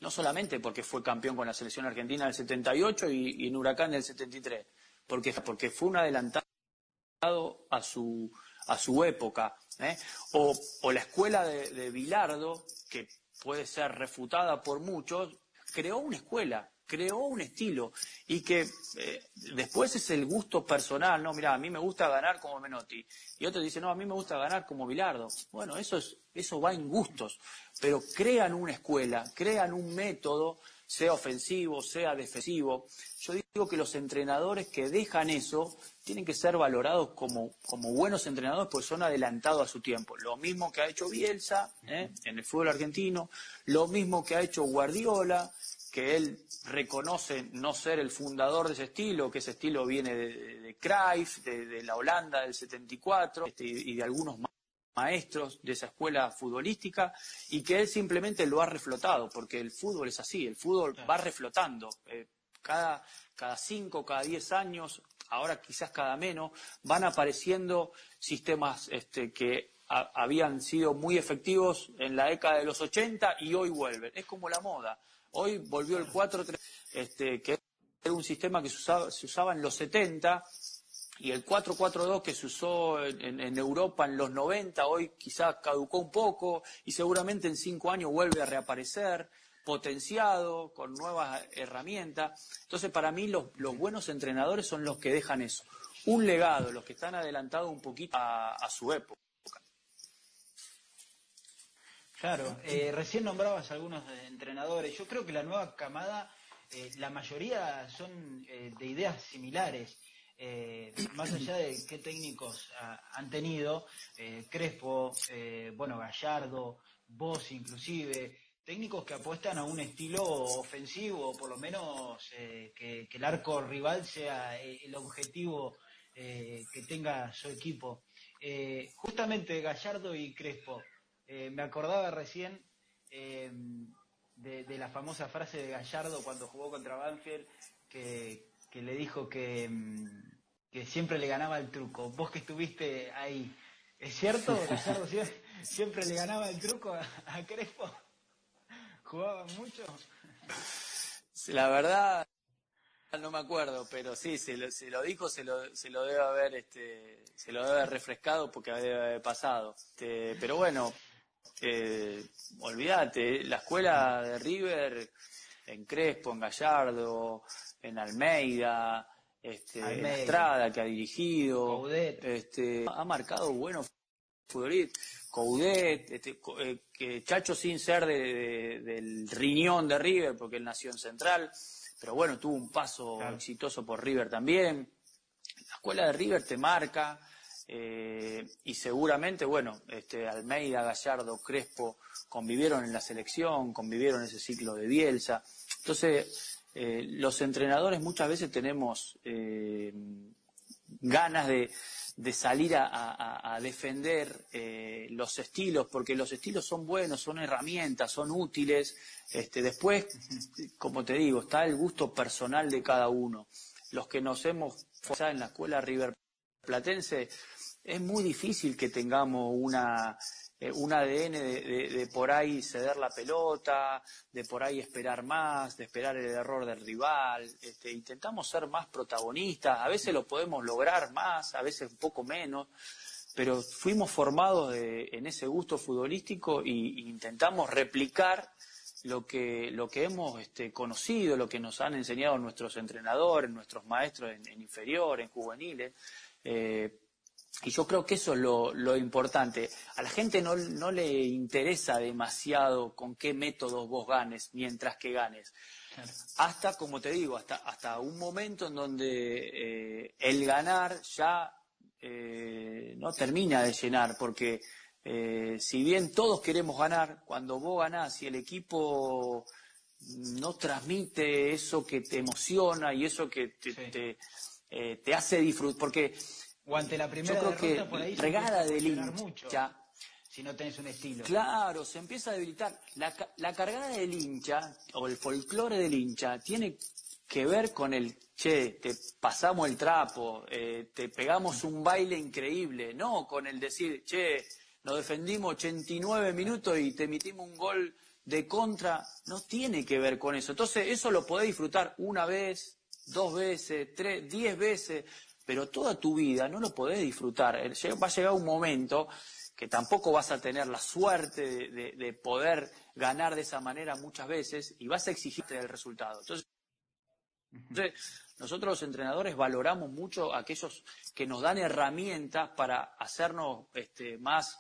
no solamente porque fue campeón con la selección argentina del 78 y, y en Huracán del 73, porque, porque fue un adelantado a su, a su época. ¿Eh? O, la escuela de, Bilardo, que puede ser refutada por muchos, creó una escuela, creó un estilo y que eh, después es el gusto personal, no, mira, a mí me gusta ganar como Menotti y otro dice, no, a mí me gusta ganar como Bilardo. Bueno, eso es eso va en gustos, pero crean una escuela, crean un método, sea ofensivo, sea defensivo. Yo digo que los entrenadores que dejan eso tienen que ser valorados como, como buenos entrenadores porque son adelantados a su tiempo. Lo mismo que ha hecho Bielsa ¿eh? en el fútbol argentino, lo mismo que ha hecho Guardiola, que él reconoce no ser el fundador de ese estilo, que ese estilo viene de, de Cruyff, de, la Holanda del 74 este, y de algunos maestros de esa escuela futbolística y que él simplemente lo ha reflotado, porque el fútbol es así, el fútbol va reflotando. Eh, cada, cada cinco, cada diez años, ahora quizás cada menos, van apareciendo sistemas este, que habían sido muy efectivos en la década de los 80 y hoy vuelven. Es como la moda. Hoy volvió el 4-3, este, que era un sistema que se usaba, se usaba en los 70 y el 4-4-2 que se usó en, Europa en los 90, hoy quizás caducó un poco y seguramente en cinco años vuelve a reaparecer, potenciado, con nuevas herramientas. Entonces, para mí, los, buenos entrenadores son los que dejan eso. Un legado, los que están adelantados un poquito a, su época. Claro, eh, recién nombrabas algunos entrenadores. Yo creo que la nueva camada, eh, la mayoría son eh, de ideas similares. Más allá de qué técnicos han tenido, Crespo, bueno, Gallardo, vos inclusive, técnicos que apuestan a un estilo ofensivo, por lo menos que, el arco rival sea el objetivo que tenga su equipo. justamente Gallardo y Crespo, me acordaba recién de, de, la famosa frase de Gallardo cuando jugó contra Banfield, que, que le dijo que, mm, que siempre le ganaba el truco. Vos que estuviste ahí, ¿es cierto? siempre le ganaba el truco a, Crespo. ¿Jugaban mucho? La verdad, no me acuerdo, pero sí, se lo, se lo dijo, se lo, se lo debe haber, este, se lo debe haber refrescado porque debe haber pasado. Este, pero bueno, eh, olvídate, la escuela de River en Crespo, en Gallardo, en Almeida, este, Estrada que ha dirigido, este, ha marcado buenos futbolistas, Coudet, este, eh, que Chacho sin ser del riñón de River, porque él nació en Central, pero bueno, tuvo un paso exitoso por River también. La escuela de River te marca, eh, y seguramente, bueno, este, Almeida, Gallardo, Crespo convivieron en la selección, convivieron en ese ciclo de Bielsa. Entonces, eh, los entrenadores muchas veces tenemos eh, ganas de, salir a, defender eh, los estilos, porque los estilos son buenos, son herramientas, son útiles. Este, después, como te digo, está el gusto personal de cada uno. Los que nos hemos formado en la escuela River Platense, es muy difícil que tengamos una eh, un ADN de, por ahí ceder la pelota, de por ahí esperar más, de esperar el error del rival. Este, intentamos ser más protagonistas, a veces lo podemos lograr más, a veces un poco menos, pero fuimos formados en ese gusto futbolístico e intentamos replicar lo que, lo que hemos este, conocido, lo que nos han enseñado nuestros entrenadores, nuestros maestros en, en inferior, en juveniles. Eh, y yo creo que eso es lo, importante. A la gente no, le interesa demasiado con qué métodos vos ganes mientras que ganes. Hasta, como te digo, hasta, hasta un momento en donde eh, el ganar ya eh, no termina de llenar, porque eh, si bien todos queremos ganar, cuando vos ganás y el equipo no transmite eso que te emociona y eso que te, te, te hace disfrutar, porque o ante la primera Yo creo que por ahí regada del hincha. si no tenés un estilo. Claro, se empieza a debilitar. La, la cargada del hincha, o el folclore del hincha, tiene que ver con el, che, te pasamos el trapo, eh, te pegamos un baile increíble, no con el decir, che, nos defendimos 89 minutos y te emitimos un gol de contra, no tiene que ver con eso. Entonces, eso lo podés disfrutar una vez, dos veces, tres, diez veces, pero toda tu vida no lo podés disfrutar. Eh, va a llegar un momento que tampoco vas a tener la suerte de, poder ganar de esa manera muchas veces y vas a exigirte el resultado. Entonces, nosotros los entrenadores valoramos mucho a aquellos que nos dan herramientas para hacernos este, más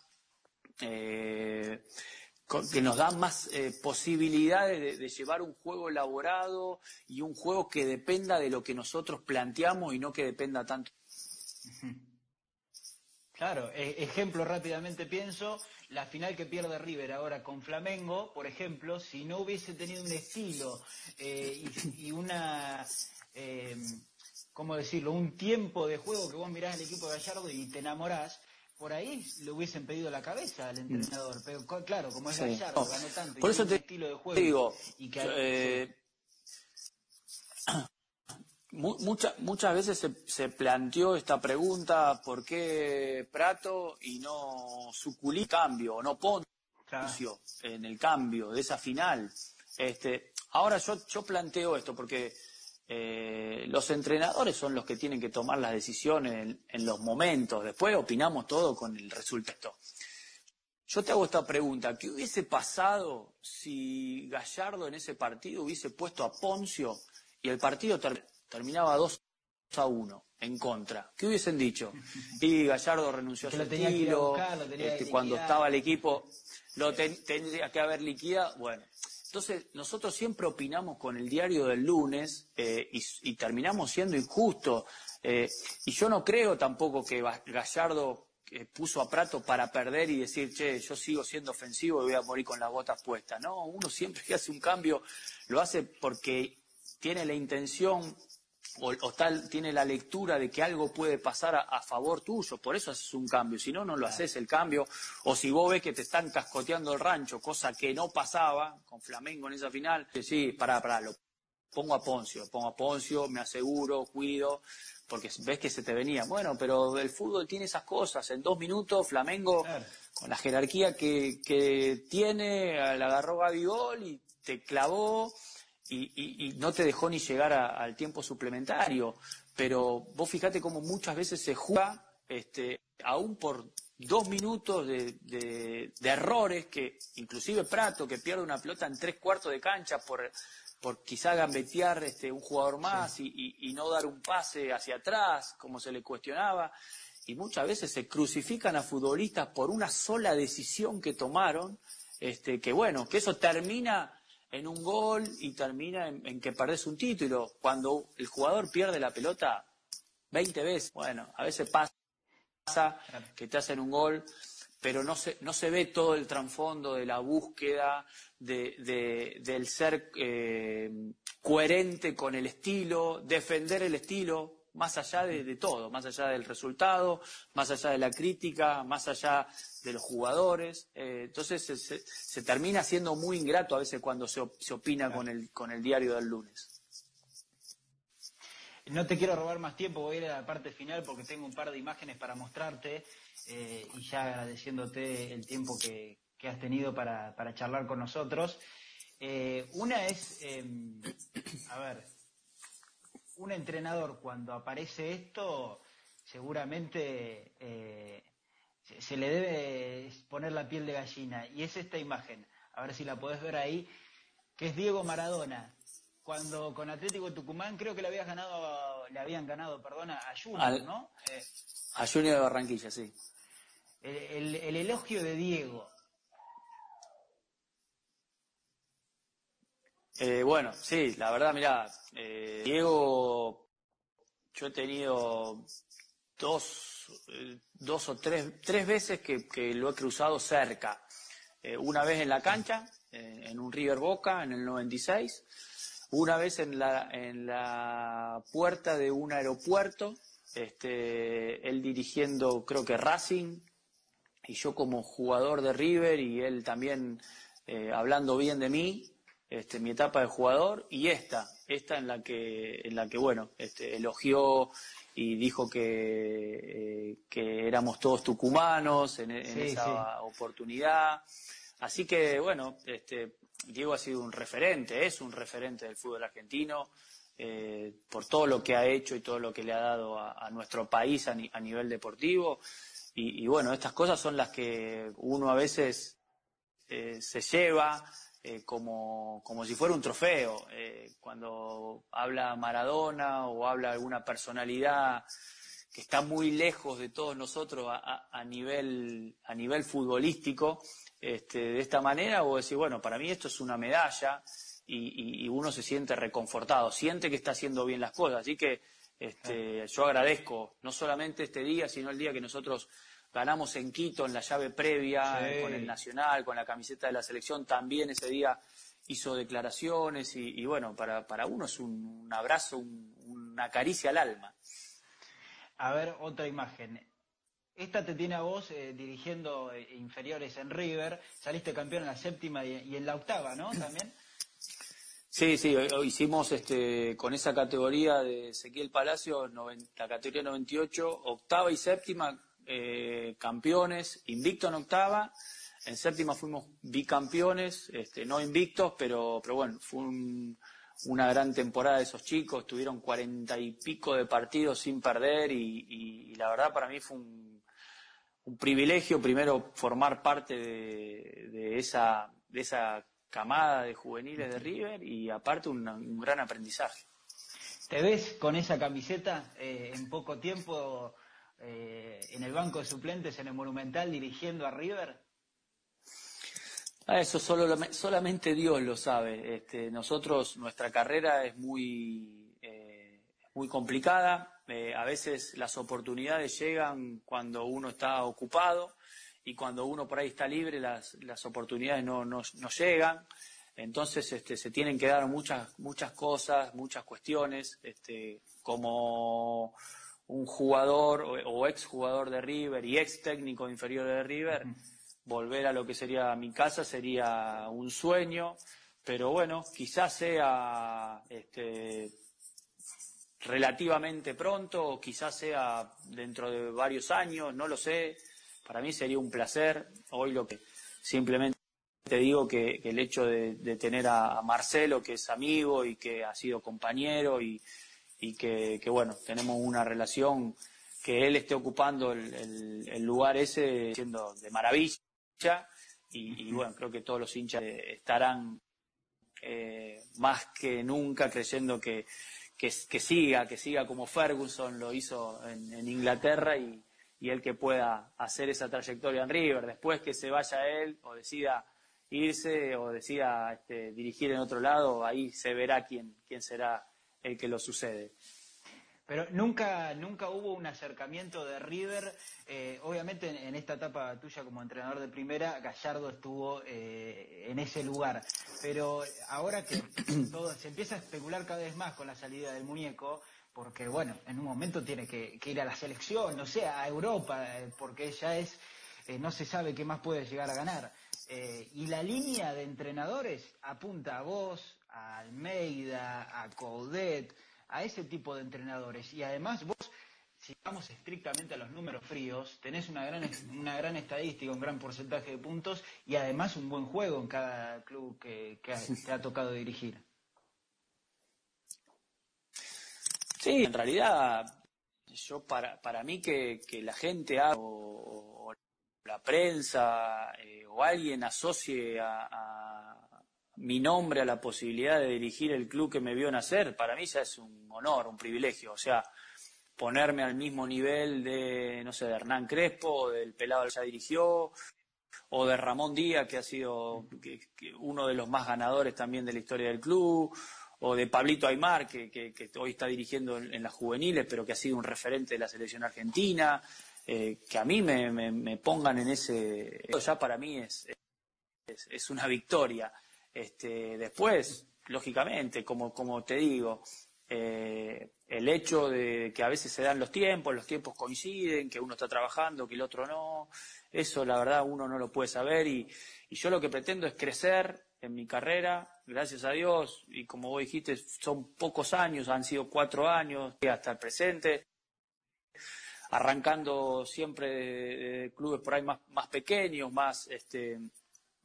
eh, que nos dan más eh, posibilidades de, llevar un juego elaborado y un juego que dependa de lo que nosotros planteamos y no que dependa tanto. Claro, e, ejemplo rápidamente pienso, la final que pierde River ahora con Flamengo, por ejemplo, si no hubiese tenido un estilo eh, y, una, eh, ¿cómo decirlo?, un tiempo de juego que vos mirás al equipo de Gallardo y te enamorás, por ahí le hubiesen pedido la cabeza al entrenador. Pero claro, como es Gallardo, ganó tanto por eso te estilo de juego digo, y que, eh, muchas veces se, planteó esta pregunta, ¿por qué Prato y no Suculí cambio, o no Poncio en el cambio de esa final? Este, ahora yo, yo planteo esto porque eh, los entrenadores son los que tienen que tomar las decisiones en, los momentos, después opinamos todo con el resultado. Yo te hago esta pregunta, ¿qué hubiese pasado si Gallardo en ese partido hubiese puesto a Poncio y el partido terminaba 2 a 1 en contra. ¿Qué hubiesen dicho? Y Gallardo renunció a su estilo, este, cuando estaba el equipo lo tendría que haber liquidado. Bueno, entonces nosotros siempre opinamos con el diario del lunes eh, y, terminamos siendo injustos. Eh, y yo no creo tampoco que Gallardo eh, puso a Prato para perder y decir, che, yo sigo siendo ofensivo y voy a morir con las botas puestas. No, uno siempre que hace un cambio lo hace porque tiene la intención o, tal, tiene la lectura de que algo puede pasar a, favor tuyo, por eso haces un cambio, si no, no lo haces el cambio, o si vos ves que te están cascoteando el rancho, cosa que no pasaba con Flamengo en esa final, sí, pará, pará, lo pongo a Poncio, pongo a Poncio, me aseguro, cuido, porque ves que se te venía. Bueno, pero el fútbol tiene esas cosas, en dos minutos Flamengo, con la jerarquía que, que tiene, le agarró Gabigol y te clavó y, no te dejó ni llegar al tiempo suplementario. Pero vos fíjate cómo muchas veces se juega, este, aún por dos minutos de, errores, que inclusive Prato, que pierde una pelota en tres cuartos de cancha por, por quizá gambetear este, un jugador más y, no dar un pase hacia atrás, como se le cuestionaba. Y muchas veces se crucifican a futbolistas por una sola decisión que tomaron, este, que bueno, que eso termina en un gol y termina en, que perdés un título. Cuando el jugador pierde la pelota 20 veces, bueno, a veces pasa que te hacen un gol, pero no se, no se ve todo el trasfondo de la búsqueda, de, del ser eh, coherente con el estilo, defender el estilo más allá de, todo, más allá del resultado, más allá de la crítica, más allá de los jugadores. Eh, entonces se, termina siendo muy ingrato a veces cuando se, opina con, el, con el diario del lunes. No te quiero robar más tiempo, voy a ir a la parte final porque tengo un par de imágenes para mostrarte eh, y ya agradeciéndote el tiempo que, has tenido para, charlar con nosotros. Eh, una es, em, a ver, un entrenador cuando aparece esto, seguramente se, le debe poner la piel de gallina. Y es esta imagen, a ver si la podés ver ahí, que es Diego Maradona. Cuando con Atlético Tucumán creo que le habías ganado, le habían ganado, perdona, a Junior, ¿no? Eh, a Junior de Barranquilla, sí. el elogio de Diego, Eh, bueno, sí, la verdad, mira, eh, Diego, yo he tenido dos, eh, dos o tres, tres veces que, lo he cruzado cerca. una vez en la cancha, en un River Boca, en el 96. Una vez en la, en la puerta de un aeropuerto, este, él dirigiendo, creo que Racing, y yo como jugador de River y él también hablando bien de mí, este, mi etapa de jugador y esta, esta en la que, en la que bueno, este, elogió y dijo que, eh, que éramos todos tucumanos en, esa oportunidad. Así que bueno, este, Diego ha sido un referente, es un referente del fútbol argentino. Eh, por todo lo que ha hecho y todo lo que le ha dado a, nuestro país a, nivel deportivo. Y, bueno, estas cosas son las que uno a veces eh, se lleva, eh, como, como, si fuera un trofeo. Eh, cuando habla Maradona o habla alguna personalidad que está muy lejos de todos nosotros a, nivel, a nivel futbolístico, este, de esta manera, vos decís, bueno, para mí esto es una medalla y, uno se siente reconfortado, siente que está haciendo bien las cosas. Así que este, yo agradezco no solamente este día, sino el día que nosotros ganamos en Quito en la llave previa, Sí. con el Nacional, con la camiseta de la selección, también ese día hizo declaraciones y, y bueno, para, para uno es un, un abrazo, un- una caricia al alma. A ver, otra imagen. Esta te tiene a vos eh, dirigiendo eh, inferiores en River, saliste campeón en la séptima y, y en la octava, ¿no? También. Sí, sí, hicimos este, con esa categoría de Ezequiel Palacio, noven- la categoría 98, octava y séptima, eh, campeones, invicto en octava, en séptima fuimos bicampeones, este, no invictos, pero, pero bueno, fue un- una gran temporada de esos chicos, tuvieron cuarenta y pico de partidos sin perder y, y- y la verdad para mí fue un, un privilegio primero formar parte de, de esa, de esa camada de juveniles de River y aparte un, un gran aprendizaje. ¿Te ves con esa camiseta eh, en poco tiempo eh, en el banco de suplentes en el Monumental dirigiendo a River? Ah, Eso solo, solamente Dios lo sabe. Este, nosotros, nuestra carrera es muy, eh, muy complicada. Eh, a veces las oportunidades llegan cuando uno está ocupado y cuando uno por ahí está libre las, las oportunidades no, no, no llegan. Entonces este, se tienen que dar muchas, muchas cosas, muchas cuestiones, este, como un jugador o, o ex jugador de River y ex técnico inferior de River, volver a lo que sería mi casa sería un sueño, pero bueno, quizás sea este, relativamente pronto, o quizás sea dentro de varios años, no lo sé. Para mí sería un placer. Hoy lo que simplemente te digo que, que el hecho de, de tener a, a Marcelo, que es amigo y que ha sido compañero y, y que, que, bueno, tenemos una relación que él esté ocupando el, el- el lugar ese siendo de maravilla y, y, bueno, creo que todos los hinchas estarán eh, más que nunca creyendo que, que, que siga, que siga como Ferguson lo hizo en, en Inglaterra y, y él que pueda hacer esa trayectoria en River. Después que se vaya él o decida irse o decida este, dirigir en otro lado, ahí se verá quién, quién será el que lo sucede. Pero nunca, nunca hubo un acercamiento de River. eh, obviamente en, esta etapa tuya como entrenador de primera, Gallardo estuvo eh, en ese lugar. Pero ahora que todo se empieza a especular cada vez más con la salida del muñeco, porque bueno, en un momento tiene que, ir a la selección, no sé, a Europa, eh, porque ya es, no se sabe qué más puede llegar a ganar. Y la línea de entrenadores apunta a vos, a Almeida, a Coudet, a ese tipo de entrenadores. Y además vos, si vamos estrictamente a los números fríos, tenés una gran, una gran estadística, un gran porcentaje de puntos y además un buen juego en cada club que, que ha- te ha tocado dirigir. Sí, en realidad, yo para, para mí que, que la gente haga, o, o la prensa eh, o alguien asocie a, a mi nombre a la posibilidad de dirigir el club que me vio nacer, para mí ya es un honor, un privilegio. O sea, ponerme al mismo nivel de, no sé, de Hernán Crespo, del Pelado que ya dirigió, o de Ramón Díaz, que ha sido uno de los más ganadores también de la historia del club, o de Pablito Aymar, que, que- hoy está dirigiendo en, las juveniles, pero que ha sido un referente de la selección argentina, eh, que a mí me, me- me pongan en ese... Eso ya para mí es, es una victoria. Este, después, lógicamente, como, como te digo, eh, el hecho de que a veces se dan los tiempos, los tiempos coinciden, que uno está trabajando, que el otro no, eso la verdad uno no lo puede saber y, y yo lo que pretendo es crecer en mi carrera, gracias a Dios, y como vos dijiste, son pocos años, han sido cuatro años hasta el presente, arrancando siempre de, clubes por ahí más, más pequeños, más este,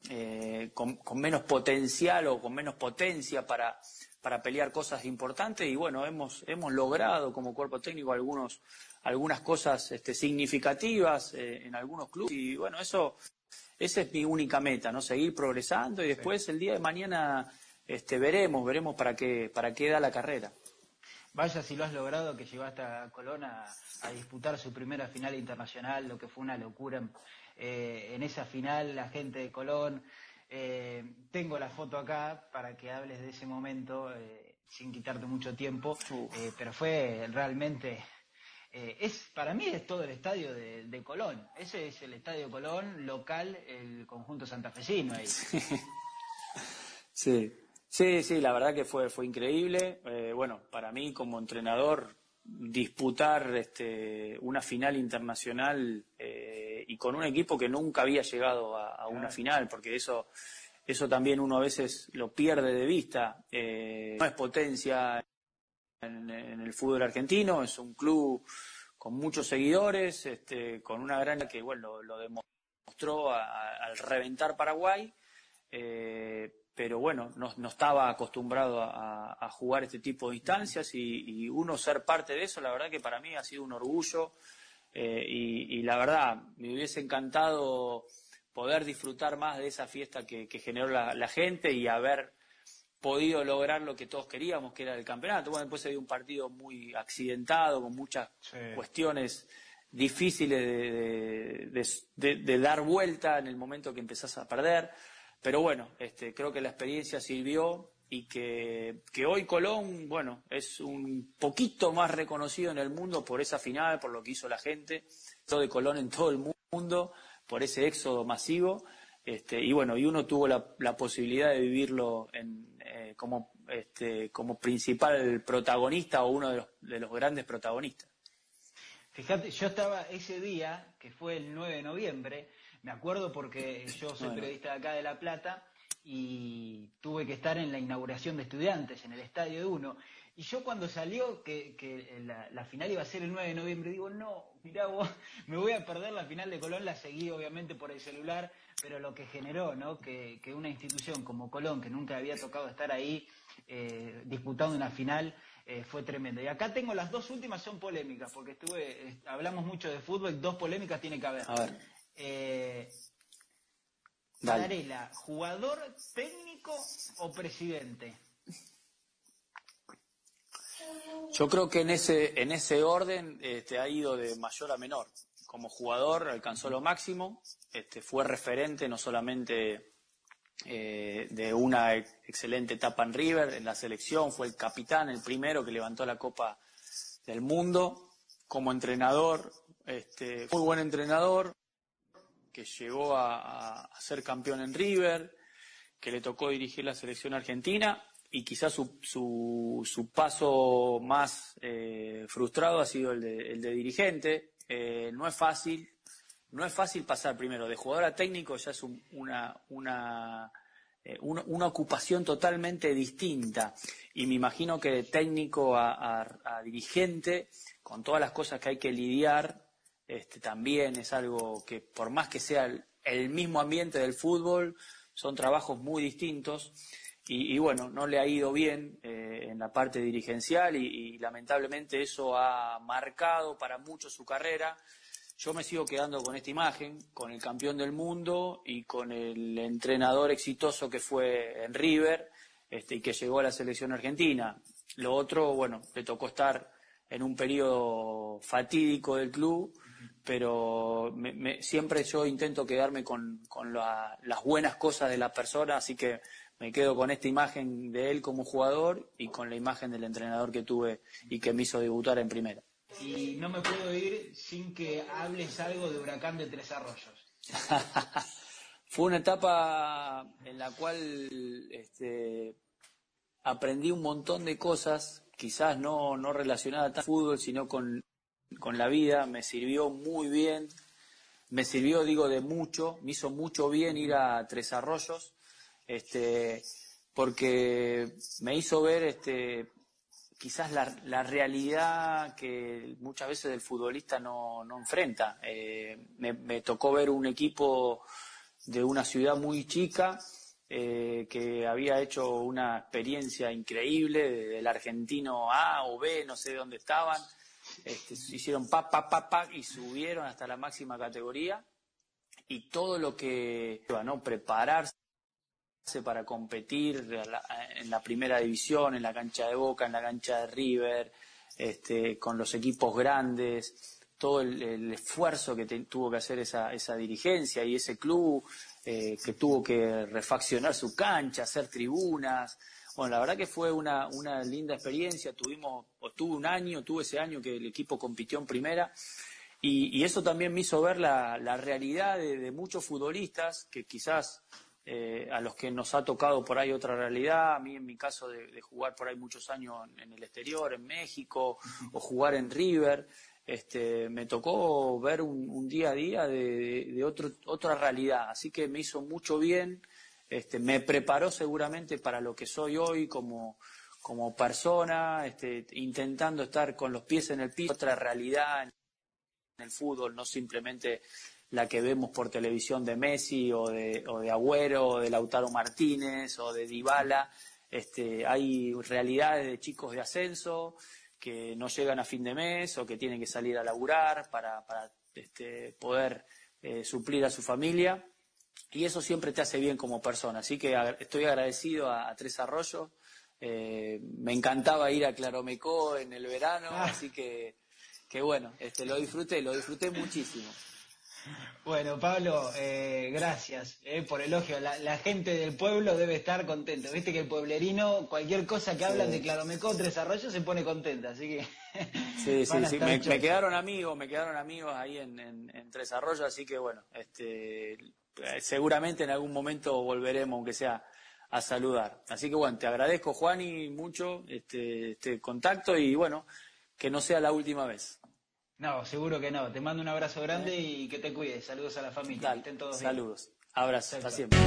eh, con, con menos potencial o con menos potencia para, para pelear cosas importantes y bueno, hemos, hemos logrado como cuerpo técnico algunos, algunas cosas este, significativas eh, en algunos clubes y bueno, eso, esa es mi única meta, ¿no? Seguir progresando y después el día de mañana este, veremos, veremos para qué, para qué da la carrera. Vaya si lo has logrado, que llevaste a Colón a, a disputar su primera final internacional, lo que fue una locura. Eh, en esa final, la gente de Colón, eh, tengo la foto acá para que hables de ese momento, eh, sin quitarte mucho tiempo, pero fue realmente eh, es para mí es todo el estadio de, Colón. Ese es el estadio Colón local, el conjunto santafesino ahí. Sí, sí, sí, la verdad que fue, fue increíble. Eh, bueno, para mí como entrenador disputar este, una final internacional eh, y con un equipo que nunca había llegado a, una final, porque eso, eso también uno a veces lo pierde de vista. no es potencia en, el fútbol argentino, es un club con muchos seguidores, este, con una gran que bueno, lo, demostró al reventar Paraguay, eh, pero bueno, no, estaba acostumbrado a, jugar este tipo de instancias y, uno ser parte de eso, la verdad que para mí ha sido un orgullo eh, y, la verdad me hubiese encantado poder disfrutar más de esa fiesta que, generó la gente y haber podido lograr lo que todos queríamos, que era el campeonato. Bueno, después se dio un partido muy accidentado, con muchas cuestiones difíciles de, dar vuelta en el momento que empezás a perder. Pero bueno, este, creo que la experiencia sirvió y que, hoy Colón, bueno, es un poquito más reconocido en el mundo por esa final, por lo que hizo la gente, todo de Colón en todo el mundo, por ese éxodo masivo. Este, y bueno, y uno tuvo la, posibilidad de vivirlo eh, como, este, como principal protagonista o uno de los, de los grandes protagonistas. Fíjate, yo estaba ese día, que fue el 9 de noviembre, me acuerdo porque yo soy periodista de acá de La Plata y tuve que estar en la inauguración de estudiantes en el Estadio de Uno. Y yo cuando salió que, la, final iba a ser el 9 de noviembre, digo, no, mirá vos, me voy a perder la final de Colón, la seguí obviamente por el celular, pero lo que generó, ¿no? Que, una institución como Colón, que nunca había tocado estar ahí eh, disputando una final, eh, fue tremendo. Y acá tengo las dos últimas, son polémicas, porque estuve, hablamos mucho de fútbol, dos polémicas tiene que haber. A ver. Eh, ¿jugador técnico o presidente? Yo creo que en ese, en ese orden este, ha ido de mayor a menor. Como jugador alcanzó lo máximo, este, fue referente no solamente eh, de una excelente etapa en River, en la selección, fue el capitán, el primero que levantó la Copa del Mundo. Como entrenador, este, muy buen entrenador, que llegó a ser campeón en River, que le tocó dirigir la selección argentina y quizás su, su, paso más eh, frustrado ha sido el de, el de dirigente. Eh, no es fácil, no es fácil pasar primero de jugador a técnico, ya es una, una, eh, una, ocupación totalmente distinta. Y me imagino que de técnico a, dirigente, con todas las cosas que hay que lidiar, este, también es algo que por más que sea el mismo ambiente del fútbol, son trabajos muy distintos. Y, bueno, no le ha ido bien eh, en la parte dirigencial y, lamentablemente eso ha marcado para mucho su carrera. Yo me sigo quedando con esta imagen, con el campeón del mundo y con el entrenador exitoso que fue en River este, y que llegó a la selección argentina. Lo otro, bueno, le tocó estar en un periodo fatídico del club, pero siempre yo intento quedarme con, las buenas cosas de la persona, así que me quedo con esta imagen de él como jugador y con la imagen del entrenador que tuve y que me hizo debutar en primera. Y no me puedo ir sin que hables algo de Huracán de Tres Arroyos. Fue una etapa en la cual este, aprendí un montón de cosas, quizás no, no relacionadas al fútbol, sino con, con la vida. Me sirvió muy bien, me sirvió, digo, de mucho, me hizo mucho bien ir a Tres Arroyos este, porque me hizo ver este, quizás la, realidad que muchas veces el futbolista no, enfrenta. Eh, me, tocó ver un equipo de una ciudad muy chica eh, que había hecho una experiencia increíble del argentino A o B, no sé dónde estaban. Este, hicieron pa, pa, pa, pa y subieron hasta la máxima categoría y todo lo que ¿no? prepararse para competir en la primera división, en la cancha de Boca, en la cancha de River, este, con los equipos grandes, todo el, esfuerzo que tuvo que hacer esa, esa, dirigencia y ese club eh, que tuvo que refaccionar su cancha, hacer tribunas, Bueno, la verdad que fue una, una linda experiencia. Tuvimos, o tuve un año, tuve ese año que el equipo compitió en primera. Y, eso también me hizo ver la, la realidad de, muchos futbolistas que quizás eh, a los que nos ha tocado por ahí otra realidad, a mí en mi caso de, jugar por ahí muchos años en, el exterior, en México, o jugar en River, este, me tocó ver un, día a día de, otro, otra realidad, así que me hizo mucho bien, este, me preparó seguramente para lo que soy hoy como, como persona, este, intentando estar con los pies en el piso, otra realidad en el fútbol, no simplemente la que vemos por televisión de Messi o de, o de Agüero o de Lautaro Martínez o de Dybala. Este, hay realidades de chicos de ascenso que no llegan a fin de mes o que tienen que salir a laburar para, este, poder eh, suplir a su familia. Y eso siempre te hace bien como persona. Así que estoy agradecido a, Tres Arroyos. Eh, me encantaba ir a Claromecó en el verano, ah. así que, que bueno, este, lo disfruté, lo disfruté muchísimo. Bueno, Pablo, eh, gracias eh, por el elogio. La, gente del pueblo debe estar contenta. Viste que el pueblerino, cualquier cosa que hablan de Claromecó, Tres Arroyos, se pone contenta, así que... Sí, sí, sí. Me, quedaron amigos, me quedaron amigos ahí en, Tres Arroyos, así que bueno, este, seguramente en algún momento volveremos, aunque sea a saludar. Así que bueno, te agradezco, Juan, y mucho este, este contacto y bueno, que no sea la última vez. No, seguro que no. Te mando un abrazo grande y que te cuides. Saludos a la familia. Dale, estén todos saludos. Abrazos. Hasta siempre.